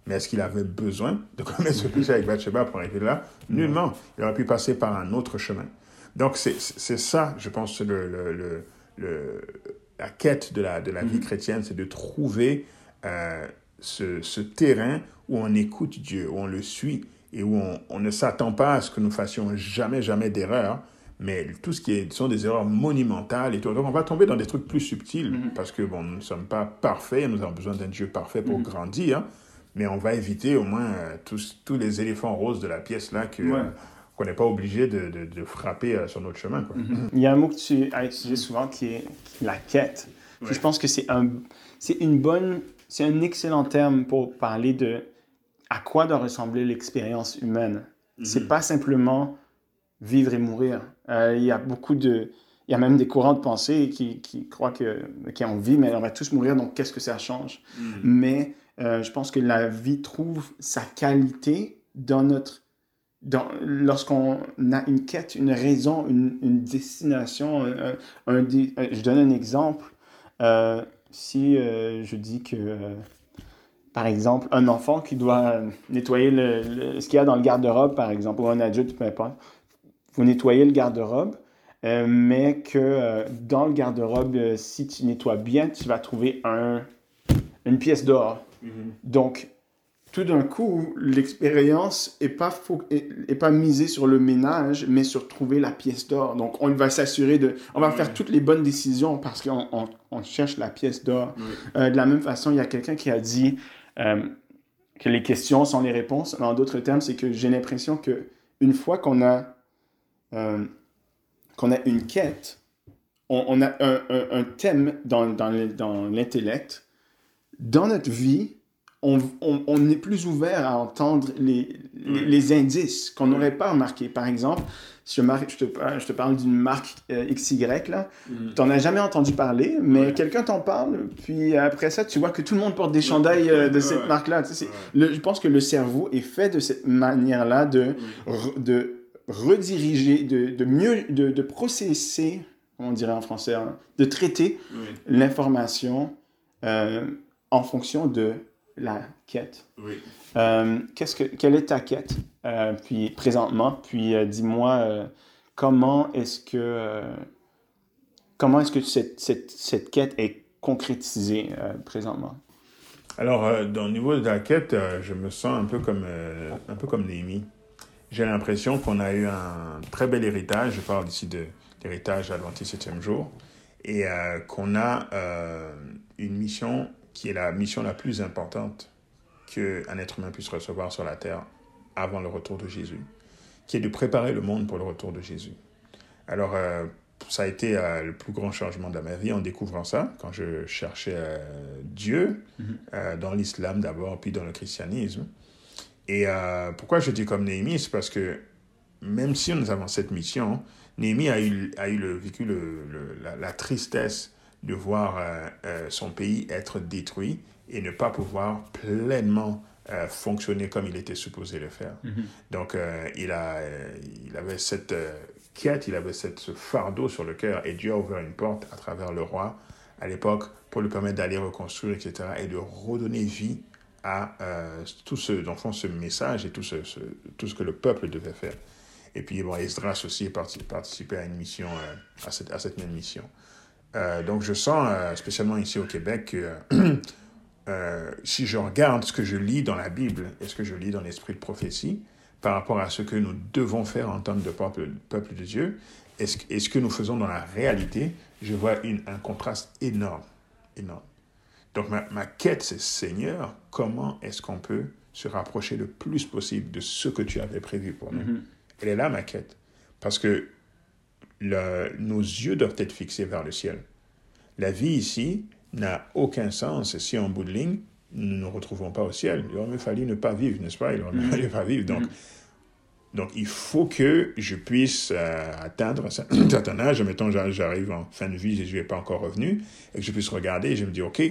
Mais est-ce qu'il avait besoin de commettre ce péché avec Bathsheba pour arriver là? Nullement. Il aurait pu passer par un autre chemin. Donc, c'est ça, je pense, le, le, le, la quête de la, de la vie chrétienne, c'est de trouver euh, ce, ce, terrain où on écoute Dieu, où on le suit et où on, on ne s'attend pas à ce que nous fassions jamais, jamais d'erreur, mais tout ce qui est, sont des erreurs monumentales et tout. Donc, on va tomber dans des trucs plus subtils mm-hmm. parce que, bon, nous ne sommes pas parfaits, nous avons besoin d'un Dieu parfait pour mm-hmm. grandir mais on va éviter au moins euh, tous, tous les éléphants roses de la pièce là que euh, qu'on n'est pas obligé de, de, frapper euh, sur notre chemin. Quoi. Mhm. Il y a un mot que tu as utilisé souvent qui est la quête. Je pense que c'est un, c'est une bonne, c'est un excellent terme pour parler de à quoi doit ressembler l'expérience humaine? Ce mhm. C'est pas simplement vivre et mourir. il y a beaucoup de, il y a même des courants de pensée qui, qui croient que, qu'on vit, mais on va tous mourir, donc qu'est-ce que ça change? Mm. Mais euh, je pense que la vie trouve sa qualité dans notre. Dans, lorsqu'on a une quête, une raison, une, une destination, un, un, je donne un exemple. Euh, si euh, je dis que, par exemple, un enfant qui doit nettoyer le, ce qu'il y a dans le garde-robe, par exemple, ou un adulte, peu importe, vous nettoyez le garde-robe, mais que dans le garde-robe, si tu nettoies bien, tu vas trouver un, une pièce d'or. Mhm. Donc, tout d'un coup, l'expérience n'est pas, est, pas misée sur le ménage, mais sur trouver la pièce d'or. Donc, on va s'assurer de... On va faire toutes les bonnes décisions parce qu'on on, cherche la pièce d'or. Euh, de la même façon, il y a quelqu'un qui a dit euh, que les questions sont les réponses. En d'autres termes, c'est que j'ai l'impression que une fois qu'on a, euh, qu'on a une quête, on, a un, thème dans, dans l'intellect, dans notre vie, on, on, est plus ouvert à entendre les, les, indices qu'on n'aurait pas remarqué. Par exemple, si je, je, te, je te parle d'une marque euh, XY, là, mm. tu n'en as jamais entendu parler, mais quelqu'un t'en parle, puis après ça, tu vois que tout le monde porte des chandails euh, de cette marque-là. je pense que le cerveau est fait de cette manière-là de, de rediriger, de, de mieux, de, de processer, on dirait en français, hein, de traiter l'information. Euh, en fonction de la quête. Oui. Euh, qu'est-ce que, quelle est ta quête, euh, puis présentement, puis euh, dis-moi comment est-ce que comment est-ce que cette, cette, cette, quête est concrétisée présentement? Alors, dans le niveau de la quête, je me sens un peu comme un peu comme Néhémie. J'ai l'impression qu'on a eu un très bel héritage. Je parle ici de l'héritage Adventiste 7e jour, et qu'on a une mission qui est la mission la plus importante qu'un être humain puisse recevoir sur la terre avant le retour de Jésus, qui est de préparer le monde pour le retour de Jésus. Alors, euh, ça a été euh, le plus grand changement de ma vie en découvrant ça, quand je cherchais euh, Dieu, mhm. dans l'islam d'abord, puis dans le christianisme. Et pourquoi je dis comme Néhémie, c'est parce que même si nous avons cette mission, Néhémie a eu, a eu le, vécu le, la, la, tristesse de voir euh, euh, son pays être détruit et ne pas pouvoir pleinement euh, fonctionner comme il était supposé le faire. Mhm. Donc, il, a, il avait cette quête, il avait cette, ce fardeau sur le cœur et Dieu a ouvert une porte à travers le roi à l'époque pour lui permettre d'aller reconstruire, etc., et de redonner vie à tout ce, dans fond, ce message et tout ce, tout ce que le peuple devait faire. Et puis, bon, Esdras aussi participé à une mission, à, cette, à cette même mission. Euh, donc je sens, euh, spécialement ici au Québec, que euh, si je regarde ce que je lis dans la Bible et ce que je lis dans l'esprit de prophétie, par rapport à ce que nous devons faire en tant que peuple, peuple de Dieu, et ce, ce, que nous faisons dans la réalité, je vois une, un contraste énorme. énorme. Donc ma, ma quête, c'est Seigneur, comment est-ce qu'on peut se rapprocher le plus possible de ce que tu avais prévu pour nous? Mm-hmm. Elle est là, ma quête. Parce que nos yeux doivent être fixés vers le ciel. La vie ici n'a aucun sens si en bout de ligne, nous ne nous retrouvons pas au ciel. Il aurait fallu ne pas vivre, n'est-ce pas? Il aurait fallu ne pas vivre. Donc, donc, il faut que je puisse euh, atteindre un certain âge. Mettons, j'arrive en fin de vie, Jésus n'est pas encore revenu, et que je puisse regarder et je me dis, OK,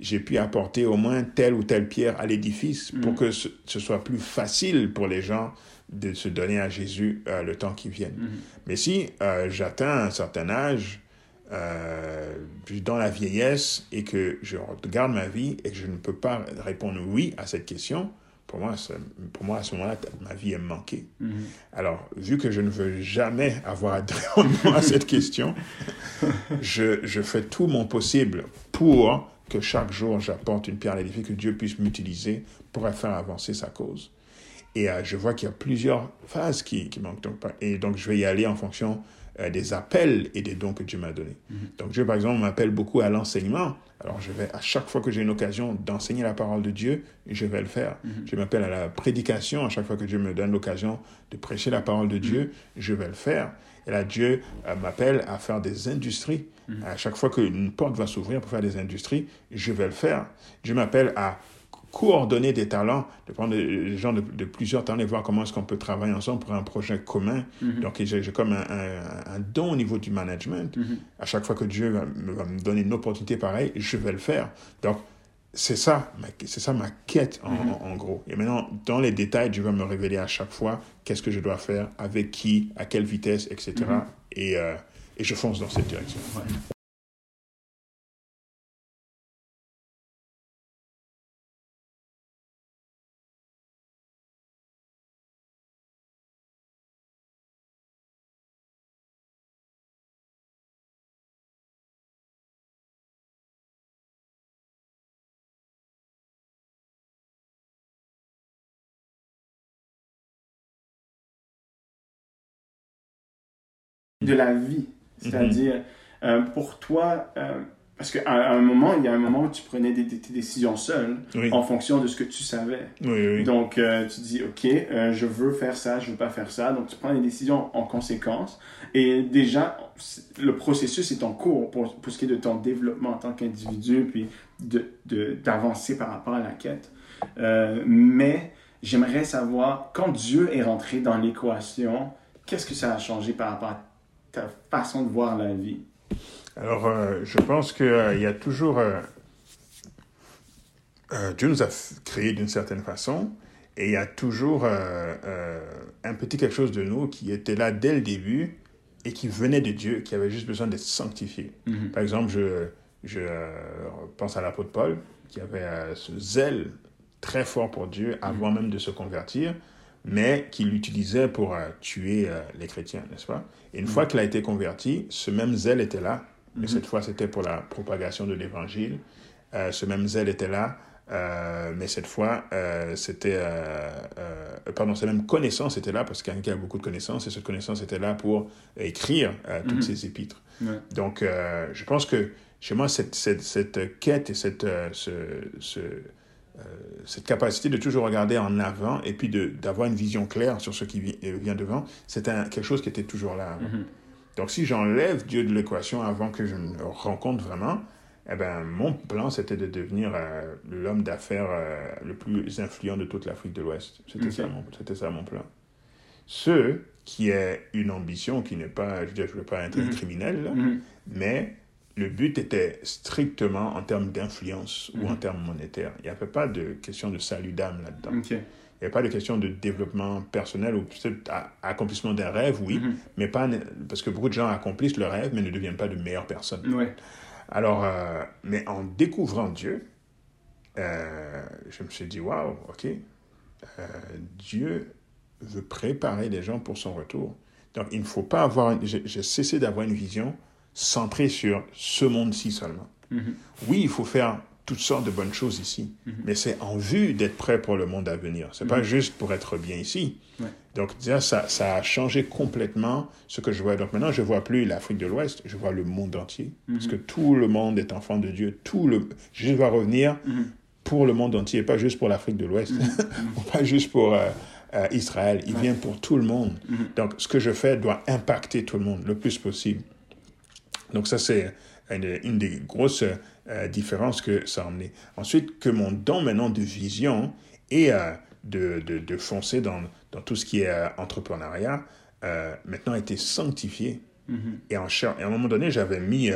j'ai pu apporter au moins telle ou telle pierre à l'édifice pour mm. que ce, soit plus facile pour les gens de se donner à Jésus euh, le temps qui vient. Mm-hmm. Mais si euh, j'atteins un certain âge, euh, dans la vieillesse, et que je regarde ma vie et que je ne peux pas répondre oui à cette question, pour moi, pour moi à ce moment-là, ma vie est manquée. Mm-hmm. Alors, vu que je ne veux jamais avoir à répondre à cette question, je, je fais tout mon possible pour que chaque jour j'apporte une pierre à l'édifice, que Dieu puisse m'utiliser pour faire avancer sa cause. Et euh, je vois qu'il y a plusieurs phases qui, qui manquent. Donc, et donc, je vais y aller en fonction euh, des appels et des dons que Dieu m'a donnés. Mhm. Donc, Dieu, par exemple, m'appelle beaucoup à l'enseignement. Alors, je vais, à chaque fois que j'ai une occasion d'enseigner la parole de Dieu, je vais le faire. Mhm. Je m'appelle à la prédication. À chaque fois que Dieu me donne l'occasion de prêcher la parole de Dieu, mhm. je vais le faire. Et là, Dieu euh, m'appelle à faire des industries. À chaque fois qu'une porte va s'ouvrir pour faire des industries, je vais le faire. Dieu m'appelle à coordonner des talents, de prendre des gens de, plusieurs talents et voir comment est-ce qu'on peut travailler ensemble pour un projet commun. Mhm. Donc, j'ai comme un, un, don au niveau du management. Mhm. À chaque fois que Dieu va, me donner une opportunité pareille, je vais le faire. Donc, c'est ça, c'est ça ma quête en, mhm. en, gros. Et maintenant, dans les détails, Dieu va me révéler à chaque fois qu'est-ce que je dois faire, avec qui, à quelle vitesse, etc. Et, euh, et je fonce dans cette direction. De la vie. C'est-à-dire, mhm. euh, pour toi, euh, parce qu'à un moment, il y a un moment où tu prenais des, décisions seul en fonction de ce que tu savais. Donc, euh, tu dis, OK, je veux faire ça, je veux pas faire ça. Donc, tu prends des décisions en conséquence. Et déjà, le processus est en cours pour, pour ce qui est de ton développement en tant qu'individu, puis d'avancer de, par rapport à la quête. mais j'aimerais savoir, quand Dieu est rentré dans l'équation, qu'est-ce que ça a changé par rapport à ta façon de voir la vie? Alors, euh, je pense qu'il euh, y a toujours... Euh, Dieu nous a créés d'une certaine façon et il y a toujours un petit quelque chose de nous qui était là dès le début et qui venait de Dieu, qui avait juste besoin d'être sanctifié. Mm-hmm. Par exemple, je, je pense à l'apôtre Paul, qui avait ce zèle très fort pour Dieu avant mm-hmm. même de se convertir mais qu'il utilisait pour euh, tuer euh, les chrétiens, n'est-ce pas? Et une mm. fois qu'il a été converti, ce même zèle était là, mais mm-hmm. cette fois c'était pour la propagation de l'évangile. Euh, ce même zèle était là, mais cette fois c'était... pardon, cette même connaissance était là, parce qu'il y a beaucoup de connaissances, et cette connaissance était là pour écrire toutes mm-hmm. ces épîtres. Donc je pense que chez moi, cette, cette, cette quête et cette, ce, ce cette capacité de toujours regarder en avant et puis d'avoir une vision claire sur ce qui euh, vient devant, c'était quelque chose qui était toujours là. Mm-hmm. Donc si j'enlève Dieu de l'équation avant que je me rencontre vraiment, eh ben, mon plan, c'était de devenir euh, l'homme d'affaires le plus influent de toute l'Afrique de l'Ouest. C'était ça, ça, mon plan. Ce qui est une ambition qui n'est pas, je ne veux pas être un mm-hmm. criminel, mm-hmm. mais le but était strictement en termes d'influence ou en mhm. termes monétaires. Il n'y avait pas de question de salut d'âme là-dedans. Il n'y avait pas de question de développement personnel ou peut-être accomplissement d'un rêve, oui, mhm. mais pas parce que beaucoup de gens accomplissent le rêve mais ne deviennent pas de meilleures personnes. Alors, euh, mais en découvrant Dieu, euh, je me suis dit, waouh, ok, euh, Dieu veut préparer les gens pour son retour. Donc, il ne faut pas avoir, j'ai cessé d'avoir une vision centré sur ce monde-ci seulement. Mhm. Oui, il faut faire toutes sortes de bonnes choses ici, mhm. mais c'est en vue d'être prêt pour le monde à venir. C'est pas mhm. juste pour être bien ici. Donc, déjà, ça, ça a changé complètement ce que je vois. Donc, maintenant, je vois plus l'Afrique de l'Ouest, je vois le monde entier. Parce que tout le monde est enfant de Dieu. Tout le... Je dois revenir pour le monde entier, pas juste pour l'Afrique de l'Ouest, pas juste pour euh, euh, Israël. Il vient pour tout le monde. Donc, ce que je fais doit impacter tout le monde le plus possible. Donc ça, c'est une, des grosses euh, différences que ça a amené. Ensuite, que mon don maintenant de vision et euh, de, de, de, foncer dans, dans, tout ce qui est euh, entrepreneuriat, maintenant a été sanctifié. Mm-hmm. Et, en, et à un moment donné, j'avais mis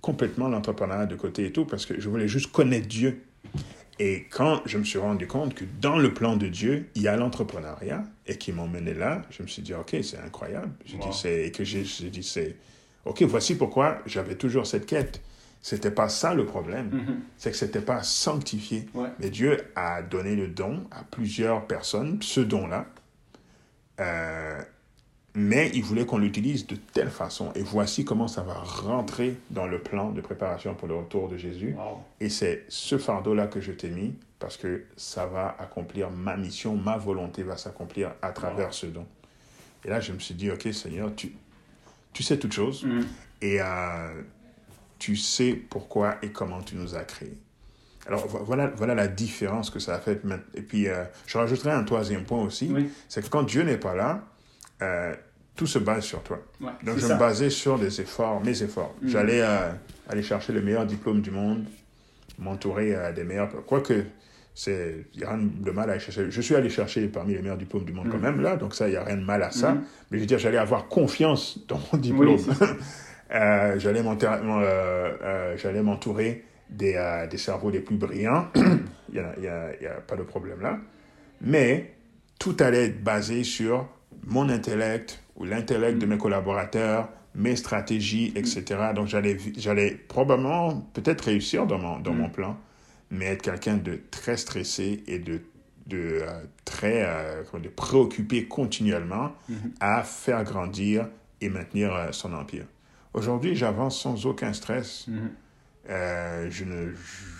complètement l'entrepreneuriat de côté et tout parce que je voulais juste connaître Dieu. Et quand je me suis rendu compte que dans le plan de Dieu, il y a l'entrepreneuriat et qui m'emmenait là, je me suis dit, OK, c'est incroyable. J'ai dit, c'est, et que j'ai dit, c'est, OK, voici pourquoi j'avais toujours cette quête. C'était pas ça le problème. Mhm. C'est que c'était pas sanctifié. Mais Dieu a donné le don à plusieurs personnes, ce don-là. Euh, mais il voulait qu'on l'utilise de telle façon. Et voici comment ça va rentrer dans le plan de préparation pour le retour de Jésus. Et c'est ce fardeau-là que je t'ai mis parce que ça va accomplir ma mission, ma volonté va s'accomplir à travers ce don. Et là, je me suis dit, OK, Seigneur, tu, tu sais toutes choses mm. et euh, tu sais pourquoi et comment tu nous as créés. Alors voilà, voilà la différence que ça a fait. Et puis euh, je rajouterai un troisième point aussi, c'est que quand Dieu n'est pas là, euh, tout se base sur toi. Donc je me basais sur des efforts, mes efforts. Mm. J'allais aller chercher le meilleur diplôme du monde, m'entourer des meilleurs... Quoique c'est il n'y a rien de mal à aller chercher. Je suis allé chercher parmi les meilleurs diplômes du monde quand même, là, donc ça, il n'y a rien de mal à ça. Mais je veux dire, j'allais avoir confiance dans mon diplôme. euh, j'allais m'entourer des, des cerveaux les plus brillants. il n'y a, y a, y a pas de problème là. Mais tout allait être basé sur mon intellect ou l'intellect de mes collaborateurs, mes stratégies, etc. Donc j'allais, j'allais probablement peut-être réussir dans mon, dans mon plan, mais être quelqu'un de très stressé et de, de euh, très euh, de préoccupé continuellement à faire grandir et maintenir euh, son empire. Aujourd'hui, j'avance sans aucun stress. je ne,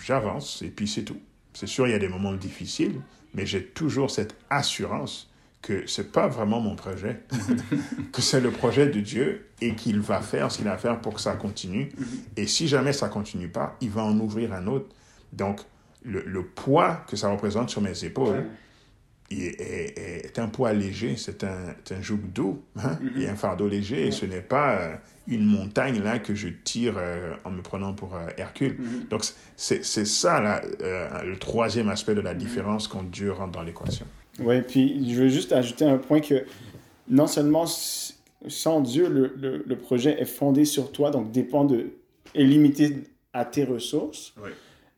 j'avance et puis c'est tout. C'est sûr, il y a des moments difficiles, mais j'ai toujours cette assurance que c'est pas vraiment mon projet, que c'est le projet de Dieu et qu'il va faire ce qu'il a à faire pour que ça continue. Et si jamais ça continue pas, il va en ouvrir un autre. Donc, le, le poids que ça représente sur mes épaules est, est, est, un poids léger, c'est un, un joug doux hein, et un fardeau léger. Et ce n'est pas euh, une montagne là que je tire euh, en me prenant pour euh, Hercule. Donc, c'est ça là, le troisième aspect de la différence quand Dieu rentre dans l'équation. Oui, puis je veux juste ajouter un point que non seulement sans Dieu, le, le, le projet est fondé sur toi, donc dépend de, est limité à tes ressources, oui.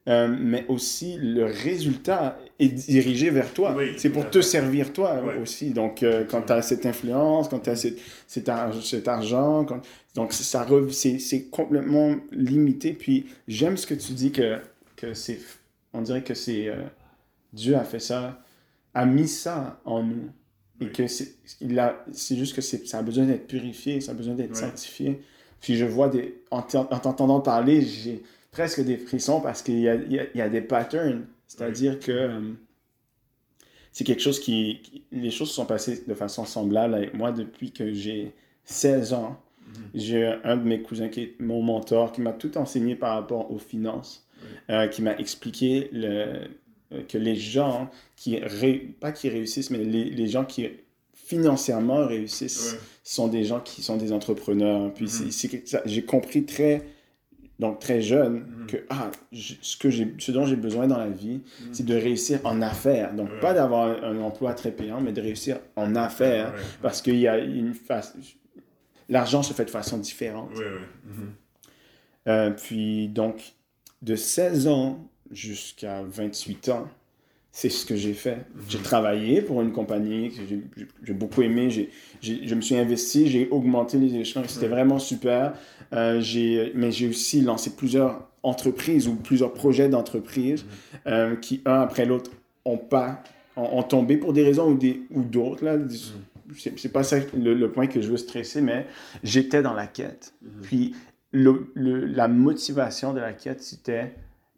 Euh, mais aussi le résultat est dirigé vers toi. Oui, c'est pour te fait. servir toi Oui. aussi. Donc, euh, quand tu as cette influence, quand tu as cet, cet, ar- cet argent, quand- donc ça c'est complètement limité. Puis j'aime ce que tu dis que, que c'est, on dirait que c'est euh, Dieu a fait ça, a mis ça en nous. Et Oui. que c'est juste que ça a besoin d'être purifié, ça a besoin d'être sanctifié. Puis je vois des. En t'entendant parler, j'ai presque des frissons parce qu'il y a, il y a- il y a des patterns. C'est-à-dire que euh, c'est quelque chose qui, qui- Les choses se sont passées de façon semblable avec moi depuis que j'ai 16 ans. J'ai un de mes cousins qui est mon mentor, qui m'a tout enseigné par rapport aux finances, euh, qui m'a expliqué le, euh, que les gens qui, ré- pas qui réussissent, mais les, les gens qui financièrement réussissent Ouais. sont des gens qui sont des entrepreneurs. Puis ça- j'ai compris très, donc très jeune Mhm. que ah, ce, que ce dont j'ai besoin dans la vie, Mhm. c'est de réussir en affaires. Donc Ouais. pas d'avoir un, un emploi très payant, mais de réussir en affaires. Ouais. Parce qu'il y a une face... L'argent se fait de façon différente. Ouais. Mhm. Euh, puis donc, de 16 ans jusqu'à 28 ans, c'est ce que j'ai fait. J'ai travaillé pour une compagnie que j'ai- beaucoup aimé. Je me suis investi, j'ai augmenté les échelons. C'était vraiment super. Euh, mais j'ai aussi lancé plusieurs entreprises ou plusieurs projets d'entreprises euh, qui, un après l'autre, ont pas ont, ont tombé pour des raisons ou des ou d'autres là. C'est c'est pas ça le, le point que je veux stresser, mais j'étais dans la quête. Puis le, le- la motivation de la quête, c'était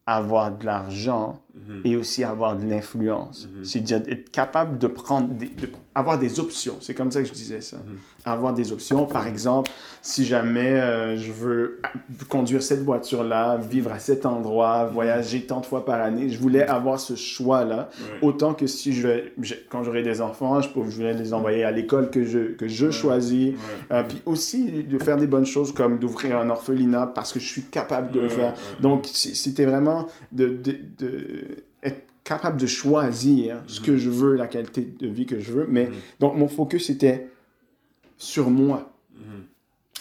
avoir de l'argent Mhm. et aussi avoir de l'influence. C'est-à-dire être capable de prendre, des, de- avoir des options. C'est comme ça que je disais ça. Avoir des options. Par exemple, si jamais euh, je veux conduire cette voiture-là, vivre à cet endroit, voyager tant de fois par année, je voulais avoir ce choix-là. Autant que si je vais, je- quand j'aurai des enfants, je, peux- je voulais les envoyer à l'école que je, que je choisis. Euh, puis aussi de faire des bonnes choses comme d'ouvrir un orphelinat parce que je suis capable de le faire. Donc c'était vraiment de, de, de être capable de choisir ce que je veux, la qualité de vie que je veux. Mais Mhm. donc mon focus était sur moi. Mhm.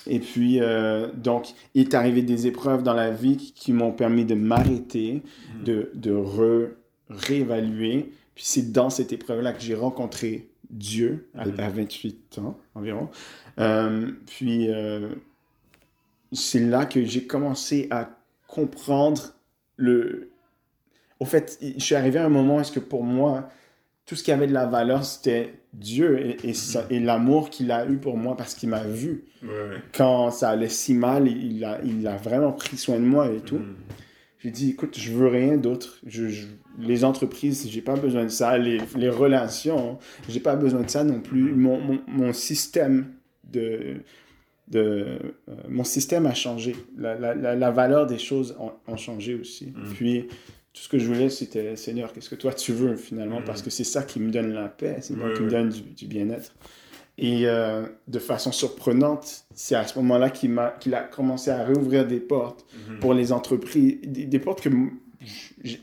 Et puis, euh, donc, il est arrivé des épreuves dans la vie qui, qui m'ont permis de m'arrêter, de, de re- réévaluer. Puis c'est dans cette épreuve-là que j'ai rencontré Dieu à, à 28 ans environ. Euh, puis, euh, c'est là que j'ai commencé à comprendre le... Au fait, je suis arrivé à un moment où est-ce que pour moi, tout ce qui avait de la valeur, c'était Dieu et, et, et l'amour qu'il a eu pour moi parce qu'il m'a vu. Ouais. Quand ça allait si mal, il a, il a vraiment pris soin de moi et tout. Mhm. J'ai dit, écoute, je veux rien d'autre. Je, je- les entreprises, j'ai pas besoin de ça. Les, les relations, j'ai pas besoin de ça non plus. Mon, mon, mon système de, de euh, mon système a changé. La, la, la, la valeur des choses ont changé aussi. Puis tout ce que je voulais, c'était Seigneur, qu'est-ce que toi tu veux finalement? Parce que c'est ça qui me donne la paix, c'est Ouais, qui me donne du, du bien-être. Et euh, de façon surprenante, c'est à ce moment-là qu'il m'a- qu'il a commencé à réouvrir des portes Mhm. pour les entreprises, des, des portes que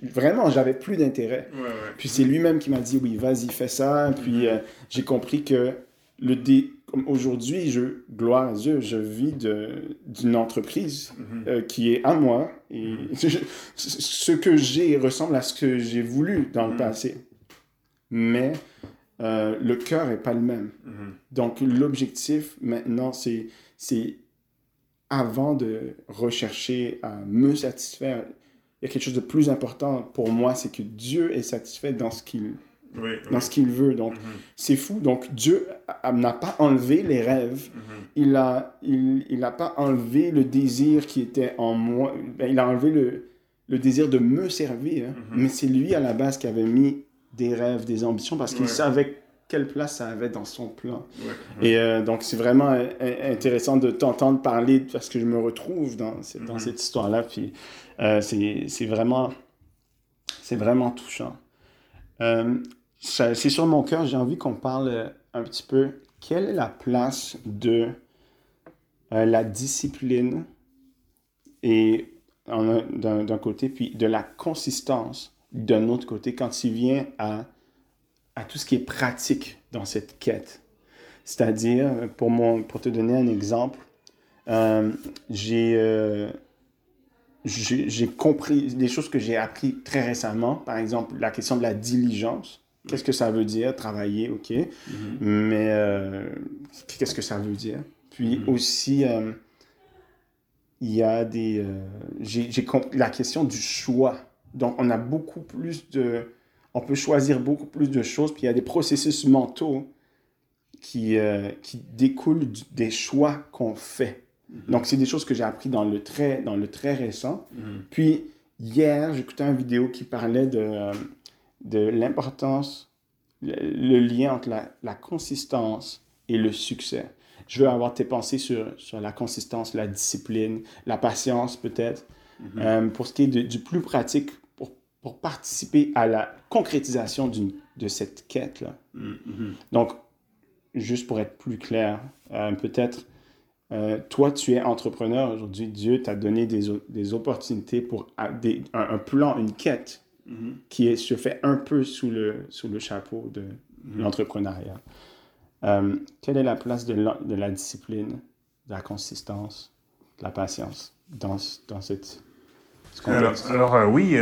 vraiment, j'avais plus d'intérêt. Puis c'est lui-même qui m'a dit, oui, vas-y, fais ça. Puis euh, j'ai compris que le dé... aujourd'hui, je, gloire à Dieu, je vis d'une entreprise mm-hmm. euh, qui est à moi. Et mm-hmm. ce que j'ai ressemble à ce que j'ai voulu dans le mm-hmm. passé. Mais euh, le cœur n'est pas le même. Donc l'objectif maintenant, c'est avant de rechercher à me satisfaire, il y a quelque chose de plus important pour moi, c'est que Dieu est satisfait dans ce qu'il dans ce qu'il veut. Donc, mm-hmm. c'est fou. Donc, Dieu n'a pas enlevé les rêves. Mm-hmm. Il n'a il, il a pas enlevé le désir qui était en moi. Ben, il a enlevé le, le désir de me servir. Mm-hmm. Mais c'est lui, à la base, qui avait mis des rêves, des ambitions, parce qu'il savait quelle place ça avait dans son plan. Et euh, donc, c'est vraiment euh, intéressant de t'entendre parler parce que je me retrouve dans, dans mhm. cette histoire-là. Puis, euh, c'est vraiment, vraiment touchant. C'est sur mon cœur, j'ai envie qu'on parle un petit peu. Quelle est la place de la discipline et d'un côté, puis de la consistance d'un autre côté quand il vient à tout ce qui est pratique dans cette quête. C'est-à-dire, pour, pour te donner un exemple, euh, euh, j'ai j'ai compris des choses que j'ai appris très récemment. Par exemple, la question de la diligence. Qu'est-ce que ça veut dire Travailler, ok. Mm-hmm. Mais euh, qu'est-ce que ça veut dire? Puis mm-hmm. aussi, il y a des. j'ai compris la question du choix. Donc, on a beaucoup plus de on peut choisir beaucoup plus de choses, puis il y a des processus mentaux qui, euh, qui découlent des choix qu'on fait. Mhm. Donc, c'est des choses que j'ai appris dans le très, dans le très récent. Mhm. Puis, hier, j'écoutais une vidéo qui parlait de, euh, de l'importance, le, lien entre la, la, consistance et le succès. Je veux avoir tes pensées sur, sur la consistance, la discipline, la patience peut-être. Mhm. Euh, pour ce qui est du plus pratique, pour participer à la concrétisation de cette quête-là. Donc, juste pour être plus clair, euh, peut-être, euh, toi, tu es entrepreneur aujourd'hui, Dieu t'a donné des, des, opportunités pour des, un, plan, une quête mm-hmm. qui est, se fait un peu sous le, sous le chapeau de mm-hmm. l'entrepreneuriat. Euh, quelle est la place de la, de la, discipline, de la consistance, de la patience dans, dans cette, ce contexte? Alors, alors oui,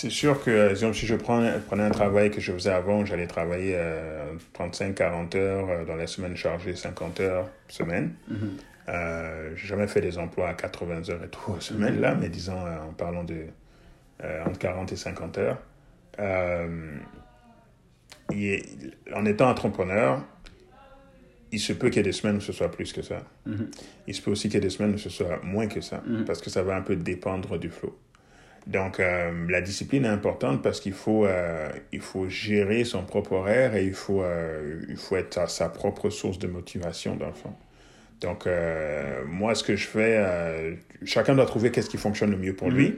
c'est sûr que, exemple, si je prenais un travail que je faisais avant, j'allais travailler 35-40 euh, heures euh, dans la semaine chargée, 50 heures semaine. Mm -hmm. j'ai jamais fait des emplois à 80 heures et tout semaine là, mais disons en parlant de entre 40 et 50 heures. Et en étant entrepreneur, il se peut qu'il y ait des semaines où ce soit plus que ça. Mhm. Il se peut aussi qu'il y ait des semaines où ce soit moins que ça, mhm. parce que ça va un peu dépendre du flow. Donc, euh, la discipline est importante parce qu'il faut, euh, il faut gérer son propre horaire et il faut, euh, il faut être à sa propre source de motivation, dans le fond. Donc, moi, ce que je fais, chacun doit trouver qu'est-ce qui fonctionne le mieux pour lui. Mhm.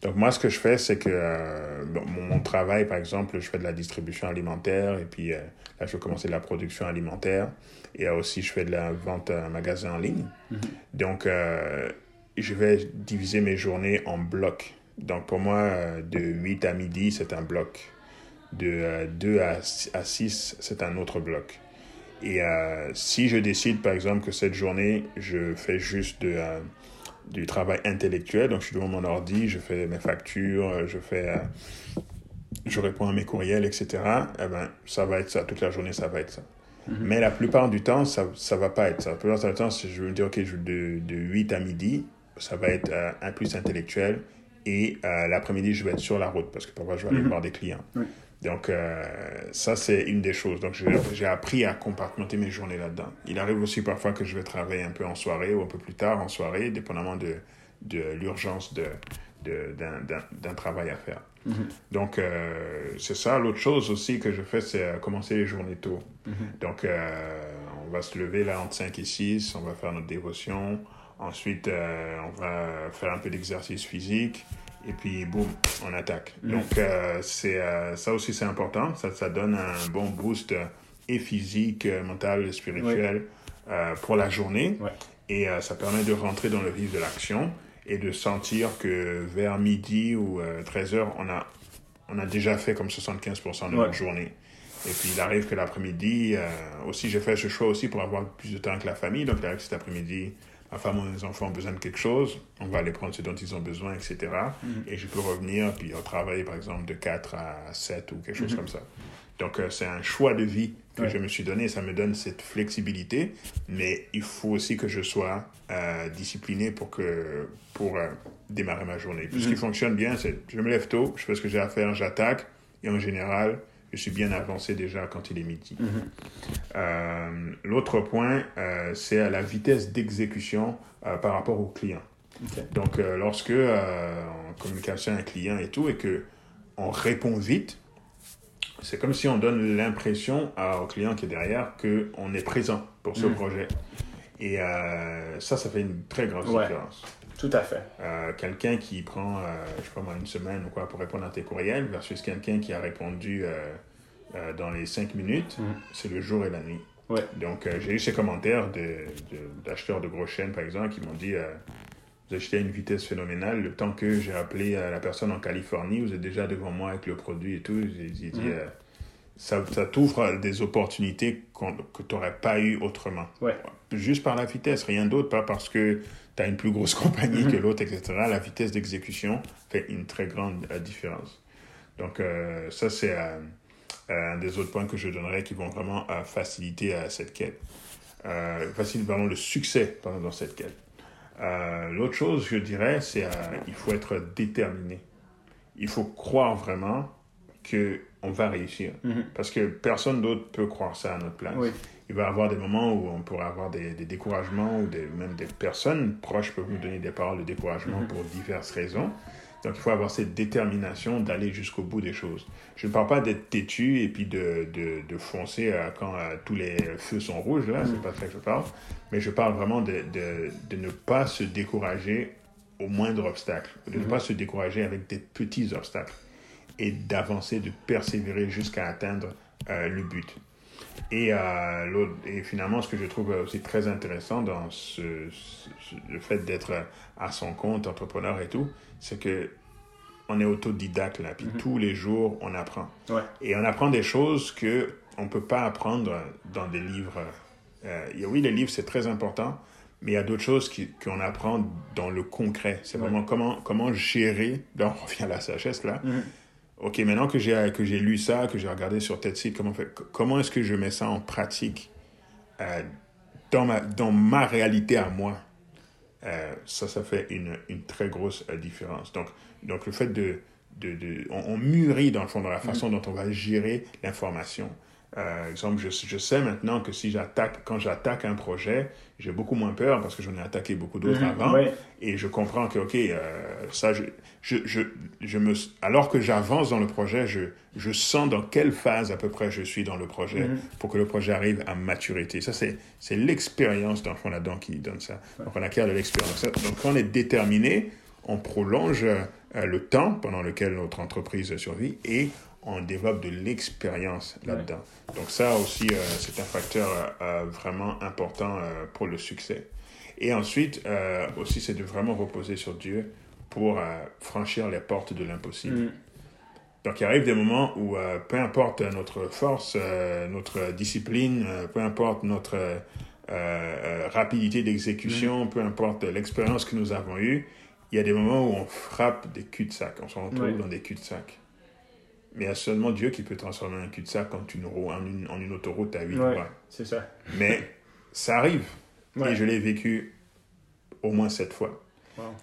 Donc, moi, ce que je fais, c'est que mon, travail, par exemple, je fais de la distribution alimentaire et puis là, je vais commencer de la production alimentaire et aussi, je fais de la vente à un magasin en ligne. Mhm. Donc, je vais diviser mes journées en blocs. Donc pour moi, euh, de 8 à midi, c'est un bloc. De 2 euh, à 6, c'est un autre bloc. Et euh, si je décide, par exemple, que cette journée, je fais juste de, du travail intellectuel, donc je suis devant mon ordi, je fais mes factures, je fais, je réponds à mes courriels, etc. Eh ben, ça va être ça. Toute la journée, ça va être ça. Mm-hmm. Mais la plupart du temps, ça ne va pas être ça. La plupart du temps, si je veux dire, OK, de, de 8 à midi, ça va être un plus intellectuel et euh, l'après-midi, je vais être sur la route parce que parfois, je vais aller mhm. voir des clients. Donc, euh, ça, c'est une des choses. Donc, j'ai appris à compartimenter mes journées là-dedans. Il arrive aussi parfois que je vais travailler un peu en soirée ou un peu plus tard en soirée, dépendamment de, de l'urgence d'un de, travail à faire. Mhm. Donc, euh, c'est ça. L'autre chose aussi que je fais, c'est commencer les journées tôt. Mhm. Donc, on va se lever là entre 5 et 6, on va faire notre dévotion, Ensuite, euh, on va faire un peu d'exercice physique. Et puis, boum, on attaque. Mm. Donc, euh, c'est, euh, ça aussi, c'est important. Ça, ça donne un bon boost et physique, mental spirituel pour la journée. Et ça permet de rentrer dans le vif de l'action. et de sentir que vers midi ou 13 heures, on a, on a déjà fait comme 75% de notre journée. Et puis il arrive que l'après-midi, aussi j'ai fait ce choix aussi pour avoir plus de temps avec la famille. Donc il arrive que cet après-midi, ma femme ou mes enfants ont besoin de quelque chose, on va aller prendre ce dont ils ont besoin, etc. Mm-hmm. Et je peux revenir, puis travailler par exemple de 4 à 7 ou quelque chose mm-hmm. comme ça. Donc euh, c'est un choix de vie que je me suis donné, ça me donne cette flexibilité, mais il faut aussi que je sois euh, discipliné pour, que, pour euh, démarrer ma journée. Ce qui mm-hmm. fonctionne bien, c'est je me lève tôt, je fais ce que j'ai à faire, j'attaque, et en général, je suis bien avancé déjà quand il est midi. Mhm. Euh, l'autre point, euh, c'est à la vitesse d'exécution euh, par rapport au client. Donc, lorsque en communication avec un client et tout, et que on répond vite, c'est comme si on donne l'impression au client qui est derrière qu'on est présent pour ce mhm. projet. Et ça, ça fait une très grosse différence. Tout à fait. quelqu'un qui prend, je sais pas moi, une semaine ou quoi pour répondre à tes courriels versus quelqu'un qui a répondu euh, dans les cinq minutes, mhm. c'est le jour et la nuit. Ouais. Donc, euh, j'ai eu ces commentaires d'acheteurs de, de, gros chaînes, par exemple, qui m'ont dit euh, Vous achetez à une vitesse phénoménale. Le temps que j'ai appelé la personne en Californie, vous êtes déjà devant moi avec le produit et tout. J'ai dit mhm. Ça, ça t'ouvre des opportunités que tu n'aurais pas eu autrement. Ouais. Juste par la vitesse, rien d'autre, pas parce que tu as une plus grosse compagnie que mhm. l'autre, etc. La vitesse d'exécution fait une très grande différence. Donc, ça, c'est un des autres points que je donnerais qui vont vraiment euh, faciliter euh, cette quête. Euh, faciliter vraiment le succès dans cette quête. L'autre chose, je dirais, c'est il faut être déterminé. Il faut croire vraiment que on va réussir. Mm-hmm. Parce que personne d'autre peut croire ça à notre place. Il va y avoir des moments où on pourrait avoir des, découragements ou des, même des personnes proches peuvent nous donner des paroles de découragement mm-hmm. pour diverses raisons. Donc, il faut avoir cette détermination d'aller jusqu'au bout des choses. Je ne parle pas d'être têtu et puis de, de, de foncer euh, quand euh, tous les feux sont rouges, là, c'est mm. pas ça que je parle. Mais je parle vraiment de, de ne pas se décourager au moindre obstacle, de ne pas se décourager avec des petits obstacles et d'avancer, de persévérer jusqu'à atteindre euh, le but. Et, et, finalement, ce que je trouve aussi très intéressant dans ce, le fait d'être à son compte, entrepreneur et tout, c'est que on est autodidacte là, puis mhm. tous les jours on apprend. Et on apprend des choses que on peut pas apprendre dans des livres. Euh, oui, les livres c'est très important, mais il y a d'autres choses qu'on apprend dans le concret. C'est vraiment comment comment gérer. Donc on revient à la sagesse là. Mhm. Ok, maintenant que j'ai que j'ai lu ça, que j'ai regardé sur tel site, comment comment est-ce que je mets ça en pratique euh, dans ma dans ma réalité à moi? Euh, ça, ça fait une, une très grosse euh, différence. Donc, donc le fait de... de, de on, mûrit dans le fond dans la façon mm. dont on va gérer l'information. Euh, exemple, je, je, sais maintenant que si j'attaque, quand j'attaque un projet, j'ai beaucoup moins peur parce que j'en ai attaqué beaucoup d'autres mm-hmm. avant. Et je comprends que, OK, euh, ça, je, je, je, je, me, alors que j'avance dans le projet, je, je sens dans quelle phase à peu près je suis dans le projet mm-hmm. pour que le projet arrive à maturité. Ça, c'est, c'est l'expérience, le fond, là-dedans qui donne ça. Donc, on acquiert de l'expérience. Donc, quand on est déterminé, on prolonge euh, le temps pendant lequel notre entreprise survit et on développe de l'expérience là-dedans. Donc ça aussi, euh, c'est un facteur euh, euh, vraiment important pour le succès. Et ensuite, aussi, c'est de vraiment reposer sur Dieu pour franchir les portes de l'impossible. Mm. Donc il arrive des moments où, peu importe notre force, notre discipline, peu importe notre rapidité d'exécution, mm. peu importe l'expérience que nous avons eue, il y a des moments où on frappe des cul-de-sac, on se retrouve dans des cul-de-sac. Mais il y a seulement Dieu qui peut transformer un cul-de-sac en une, en, une, en une autoroute à 8 ouais, C'est ça. Mais ça arrive. Et je l'ai vécu au moins sept fois.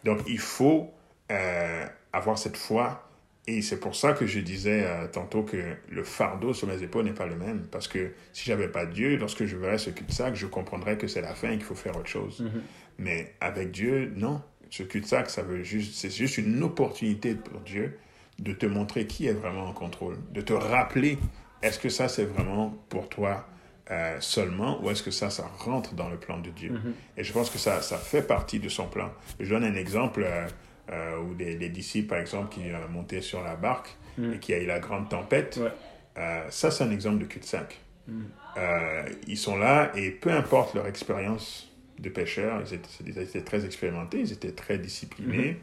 Donc il faut euh, avoir cette foi. Et c'est pour ça que je disais euh, tantôt que le fardeau sur mes épaules n'est pas le même. Parce que si j'avais pas Dieu, lorsque je verrais ce cul-de-sac, je comprendrais que c'est la fin et qu'il faut faire autre chose. Mm-hmm. Mais avec Dieu, non. Ce cul-de-sac, ça veut juste, c'est juste une opportunité pour Dieu de te montrer qui est vraiment en contrôle, de te rappeler, est-ce que ça c'est vraiment pour toi euh, seulement ou est-ce que ça, ça rentre dans le plan de Dieu? Mm-hmm. Et je pense que ça, ça fait partie de son plan. Je donne un exemple euh, euh, où les, disciples, par exemple, qui montaient sur la barque mm. et qui a eu la grande tempête, ça c'est un exemple de cul-de-sac. Mm. ils sont là et peu importe leur expérience de pêcheurs, ils étaient, ils étaient, très expérimentés, ils étaient très disciplinés,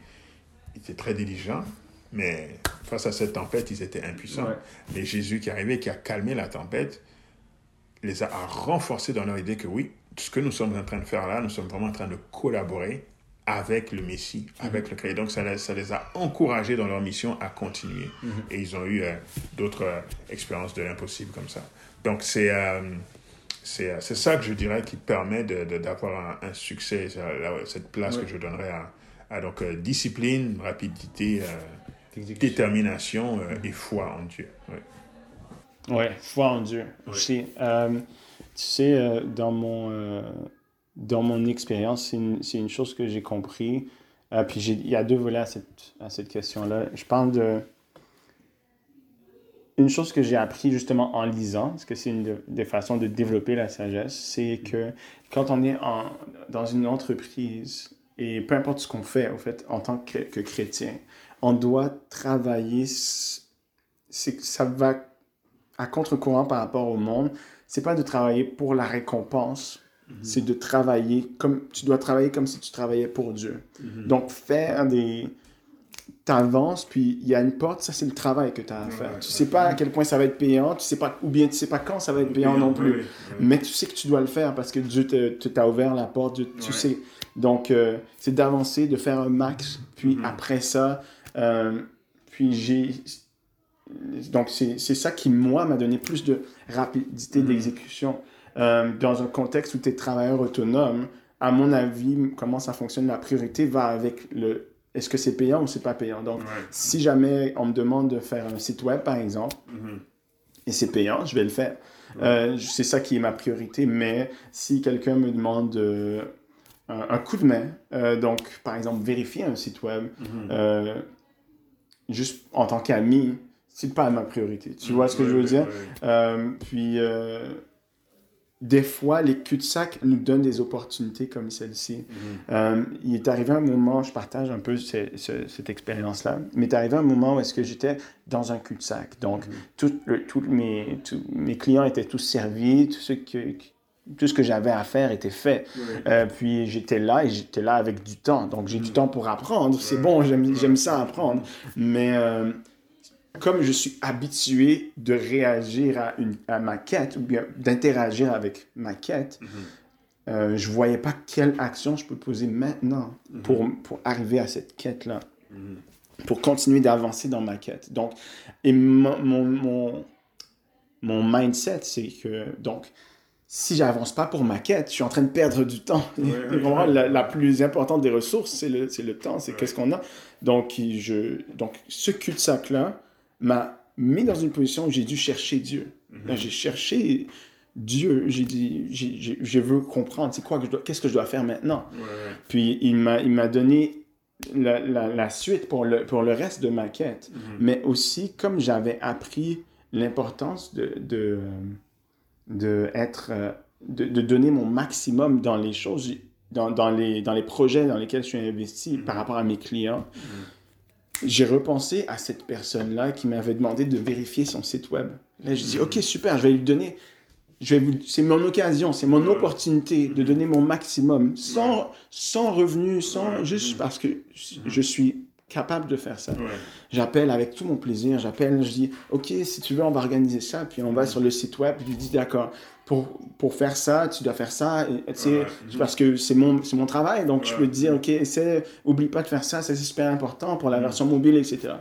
ils étaient très diligents, mais face à cette tempête, ils étaient impuissants. Mais Jésus qui est arrivé, qui a calmé la tempête, les a renforcés dans leur idée que oui, ce que nous sommes en train de faire là, nous sommes vraiment en train de collaborer avec le Messie, mhm. avec le Christ. Donc ça, ça, les a encouragés dans leur mission à continuer. Mhm. Et ils ont eu euh, d'autres euh, expériences de l'impossible comme ça. Donc c'est euh, c'est ça que je dirais qui permet d'avoir de, un, un, succès, cette place que je donnerais à, à donc, discipline, rapidité, détermination et foi en Dieu. Ouais, foi en Dieu aussi. tu sais, dans mon dans mon expérience, c'est une, une, chose que j'ai compris. Euh, puis il y a deux volets à cette, à cette question-là. Je parle de. Une chose que j'ai appris justement en lisant, parce que c'est une des façons de développer la sagesse, c'est que quand on est en, dans une entreprise, et peu importe ce qu'on fait, au fait, en tant que, que chrétien, on doit travailler. Ça va à contre-courant par rapport au monde. C'est pas de travailler pour la récompense, Mhm. c'est de travailler comme tu dois travailler comme si tu travaillais pour Dieu. Mhm. Donc faire des t'avances puis il y a une porte, ça c'est le travail que tu as à faire. tu sais pas à quel point ça va être payant, tu sais pas ou bien tu sais pas quand ça va être payant non plus. Mais tu sais que tu dois le faire parce que Dieu t'a ouvert la porte, tu sais. Donc euh, c'est d'avancer, de faire un max puis mhm. après ça euh, puis j'ai donc c'est ça qui moi m'a donné plus de rapidité d'exécution. Euh, dans un contexte où tu es travailleur autonome, à mon avis, comment ça fonctionne, la priorité va avec le est-ce que c'est payant ou c'est pas payant? Donc, si jamais on me demande de faire un site web, par exemple, mm-hmm. et c'est payant, je vais le faire. Euh, c'est ça qui est ma priorité. Mais si quelqu'un me demande euh, un, coup de main, donc par exemple vérifier un site web, mm-hmm. Juste en tant qu'ami, c'est pas ma priorité. Tu vois ce que je veux dire? puis des fois, les cul-de-sac nous donnent des opportunités comme celle-ci. Mhm. Euh, il est arrivé un moment, je partage un peu cette expérience-là, mais il est arrivé un moment où est-ce que j'étais dans un cul-de-sac. Donc, mhm. tous mes, mes clients étaient tous servis, tout ce que, tout ce que j'avais à faire était fait. Euh, puis j'étais là et j'étais là avec du temps. Donc j'ai du mhm. temps pour apprendre. C'est bon, j'aime ça apprendre. Mais euh, comme je suis habitué de réagir à, une, à ma quête ou bien d'interagir avec ma quête, mhm. euh, je ne voyais pas quelle action je peux poser maintenant mhm. pour, pour arriver à cette quête-là, mhm. pour continuer d'avancer dans ma quête. Donc, et mon, mon, mon, mindset, c'est que, donc, si j'avance pas pour ma quête, je suis en train de perdre du temps. Vraiment, la, plus importante des ressources, c'est le, le temps, c'est qu'est-ce qu'on a. Donc, je, donc, ce cul-de-sac-là, m'a mis dans une position où j'ai dû chercher Dieu. Mhm. J'ai cherché Dieu. J'ai dit, je veux comprendre, c'est quoi, qu'est-ce que je dois faire maintenant? Puis il m'a, il m'a donné la, la, suite pour le, pour le reste de ma quête. Mhm. Mais aussi, comme j'avais appris l'importance de, de, de être, de, de, donner mon maximum dans les choses, dans, dans, les, dans les projets dans lesquels je suis investi par mhm. rapport à mes clients. J'ai repensé à cette personne-là qui m'avait demandé de vérifier son site web. Là, je dis, OK, super, je vais lui donner. C'est mon occasion, c'est mon opportunité de donner mon maximum, sans, sans revenu, sans, juste parce que je suis capable de faire ça. J'appelle avec tout mon plaisir, j'appelle, je dis, OK, si tu veux, on va organiser ça, puis on va sur le site web, je lui dis, d'accord, pour, pour faire ça, tu dois faire ça, et, parce que c'est mon, mon travail, donc je peux te dire, OK, essaie, oublie pas de faire ça, c'est super important pour la mm. version mobile, etc.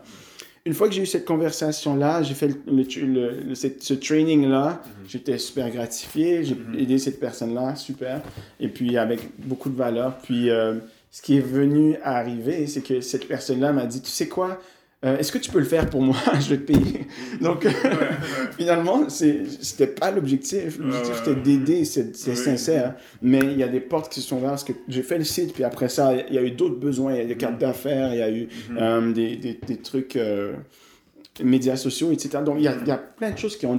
Une fois que j'ai eu cette conversation-là, j'ai fait le, ce training-là, mm-hmm. j'étais super gratifié, j'ai mm-hmm. aidé cette personne-là, super, et puis avec beaucoup de valeur. Puis euh, ce qui est venu à arriver, c'est que cette personne-là m'a dit, tu sais quoi, euh, est-ce que tu peux le faire pour moi? Je vais te payer. Donc, finalement, c'était pas l'objectif. L'objectif, c'était d'aider, c'est sincère. Mais il y a des portes qui se sont ouvertes parce que j'ai fait le site, puis après ça, il y a eu d'autres besoins. Il y a des cartes mm-hmm. d'affaires, il y a eu mm-hmm. euh, des, des, des, trucs, euh, médias sociaux, etc. Donc, il y a, il y a plein de choses qui ont,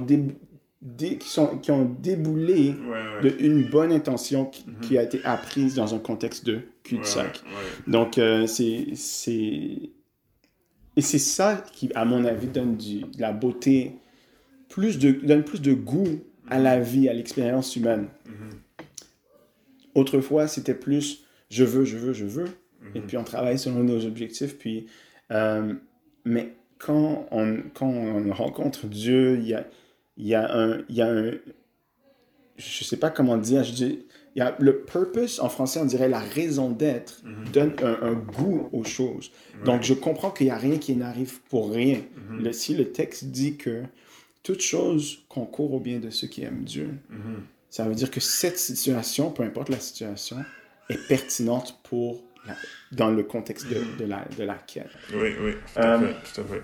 qui sont, qui ont déboulé d'une bonne intention mm-hmm. qui, a été apprise dans un contexte de cul-de-sac. Donc, c'est et c'est ça qui, à mon avis, donne du, de la beauté, plus de, donne plus de goût à la vie, à l'expérience humaine. Autrefois, c'était plus je veux, je veux, je veux. Et puis on travaille selon nos objectifs. Puis, euh, mais quand on, quand on rencontre Dieu, il y a, il y a un. Il y a un je sais pas comment dire. Je dis, il y a le purpose, en français, on dirait la raison d'être, donne un, un goût aux choses. Donc, je comprends qu'il n'y a rien qui n'arrive pour rien. Le- si le texte dit que toute chose concourt au bien de ceux qui aiment Dieu, Mhm. ça veut dire que cette situation, peu importe la situation, est pertinente pour la- dans le contexte de, de la, de la quête. Oui, oui, tout à Euh, fait, tout à fait.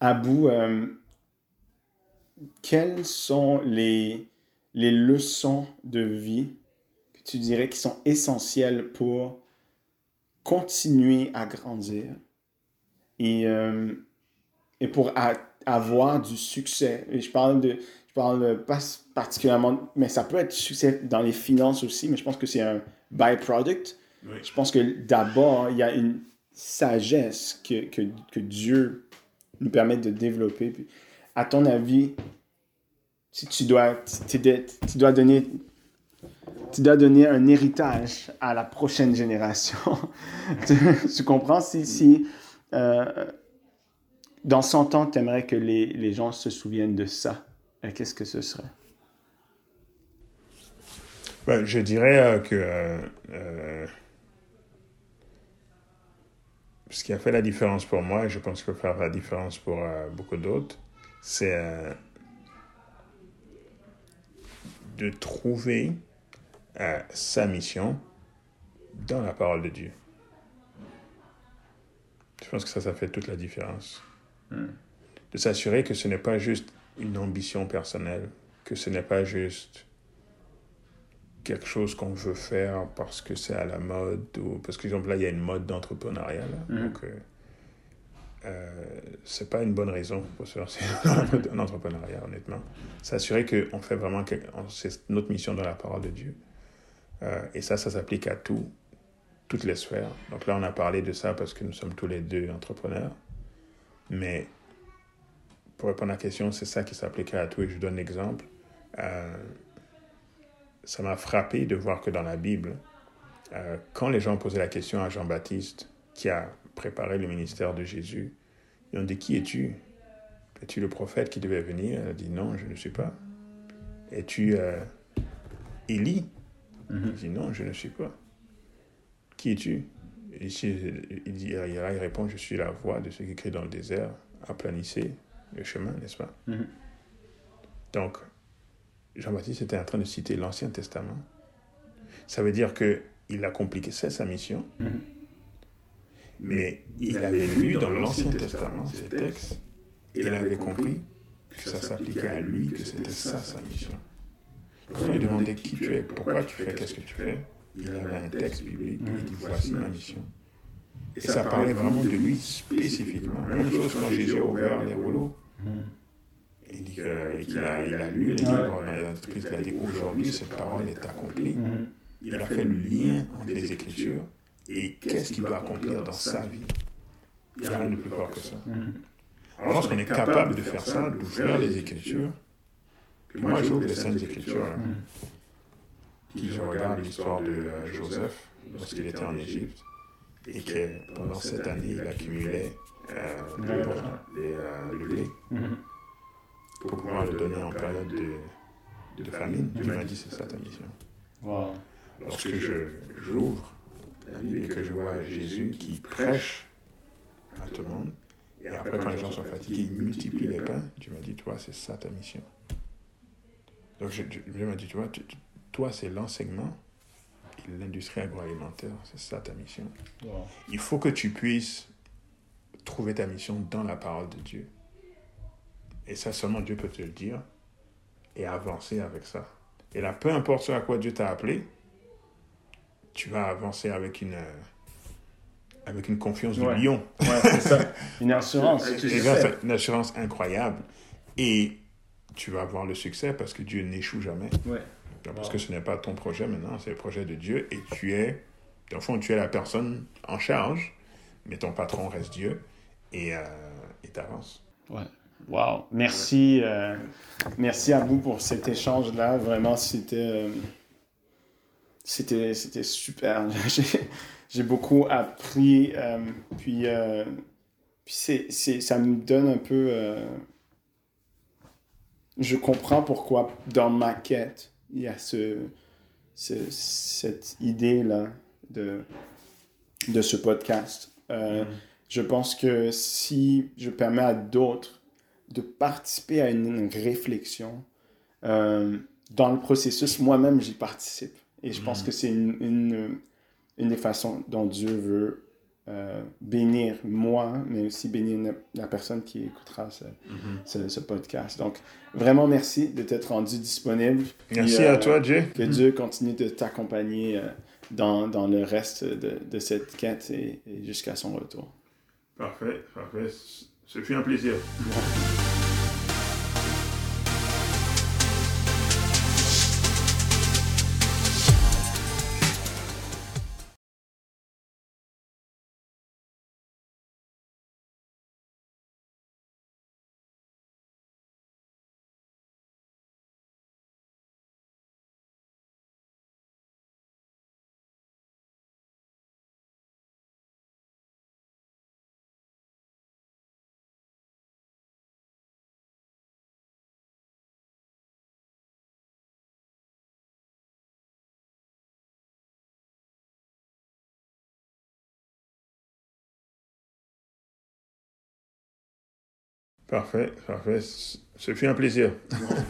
Abou, euh, quelles sont les, les leçons de vie que tu dirais qui sont essentielles pour continuer à grandir et, euh, et pour a- avoir du succès? Et je parle de, je parle pas particulièrement, mais ça peut être succès dans les finances aussi, mais je pense que c'est un byproduct. Oui. Je pense que d'abord, il y a une sagesse que, que, que Dieu nous permet de développer. Puis, à ton avis, si tu dois, tu, dois donner, tu dois donner un héritage à la prochaine génération. tu, comprends? Si, euh, dans 100 ans, tu aimerais que les, gens se souviennent de ça, euh, qu'est-ce que ce serait? Ben, je dirais euh, que ce qui a fait la différence pour moi, et je pense va faire la différence pour beaucoup d'autres, c'est euh, de trouver euh, sa mission dans la parole de Dieu. Je pense que ça, ça fait toute la différence. De s'assurer que ce n'est pas juste une ambition personnelle, que ce n'est pas juste quelque chose qu'on veut faire parce que c'est à la mode ou parce que exemple là il y a une mode d'entrepreneuriat. Mhm. donc euh, euh, c'est pas une bonne raison pour se lancer dans l'entrepreneuriat honnêtement. S'assurer que on fait vraiment c'est notre mission dans la parole de Dieu. Euh, et ça ça s'applique à tout toutes les sphères. Donc là on a parlé de ça parce que nous sommes tous les deux entrepreneurs. Mais pour répondre à la question c'est ça qui s'appliquerait à tout. Et je vous donne l'exemple. Euh, ça m'a frappé de voir que dans la Bible, euh, quand les gens posaient la question à Jean-Baptiste, qui a préparé le ministère de Jésus, ils ont dit Qui es-tu? Es-tu le prophète qui devait venir? Il a dit Non, je ne suis pas. Es-tu euh, Élie? Il dit Non, je ne suis pas. Qui es-tu? Ici, il, dit, il répond Je suis la voix de ceux qui crient dans le désert, aplanissez le chemin, n'est-ce pas? Mhm. Donc, Jean-Baptiste était en train de citer l'Ancien Testament. Ça veut dire que il accomplissait sa mission, Mhm. Mais il avait lu dans l'Ancien Testament ces textes et il avait compris que ça s'appliquait à lui, que c'était ça sa mission. Quand il lui demandait qui tu es, pourquoi tu fais, qu'est-ce que tu fais, il avait un texte biblique, il dit voici ma mission. Et ça parlait vraiment de lui spécifiquement. Même chose quand Jésus a ouvert les rouleaux. Il dit qu'il a, il a lu les livres il a dit aujourd'hui cette parole est accomplie. Il a fait le lien entre les Écritures et qu'est-ce qu'il doit accomplir dans sa vie? Il n'y a rien de plus fort que ça. Alors lorsqu'on est capable de faire ça, d'ouvrir les Écritures, moi j'ouvre les Saintes Écritures, là, puis je regarde l'histoire de euh, Joseph lorsqu'il était en Égypte, et que pendant cette année il accumulait euh, les, euh, le blé pour pouvoir le donner en période de, de famine. Dieu m'a dit c'est ça ta mission. Wow. Lorsque je j'ouvre la Bible et que je vois Jésus qui prêche à tout le monde, et après quand les gens sont fatigués, il multiplie les pains, Dieu m'a dit, toi c'est ça ta mission. Donc je- je- Dieu m'a dit, tu vois, tu- tu- toi c'est l'enseignement et l'industrie agroalimentaire, c'est ça ta mission. Wow. Il faut que tu puisses trouver ta mission dans la parole de Dieu. Et ça, seulement Dieu peut te le dire et avancer avec ça. Et là, peu importe ce à quoi Dieu t'a appelé, tu vas avancer avec une, euh, avec une confiance du Ouais. lion. Ouais, c'est ça. Une assurance. Et grâce à une assurance incroyable. Et tu vas avoir le succès parce que Dieu n'échoue jamais. Ouais. Parce que ce n'est pas ton projet maintenant, c'est le projet de Dieu. Et tu es, dans le fond, tu es la personne en charge, mais ton patron reste Dieu. Et euh, et t'avances. Ouais. Wow. Merci, euh, merci à vous pour cet échange-là. Vraiment, c'était. euh, c'était super. J'ai beaucoup appris. Euh, puis euh, puis c'est, ça me donne un peu. je comprends pourquoi dans ma quête, il y a ce, cette idée-là de, de ce podcast. Mm-hmm. Je pense que si je permets à d'autres de participer à une, réflexion, euh, dans le processus, moi-même, j'y participe. Et je pense mm. que c'est une, une, une, des façons dont Dieu veut euh, bénir moi, mais aussi bénir la personne qui écoutera ce, mm-hmm. ce, podcast. Donc, vraiment merci de t'être rendu disponible. Merci à euh, toi, Jay. Que Dieu continue de t'accompagner dans, dans, le reste de, de cette quête et jusqu'à son retour. Parfait, parfait. Ce fut un plaisir. Parfait, parfait. Ce fut un plaisir.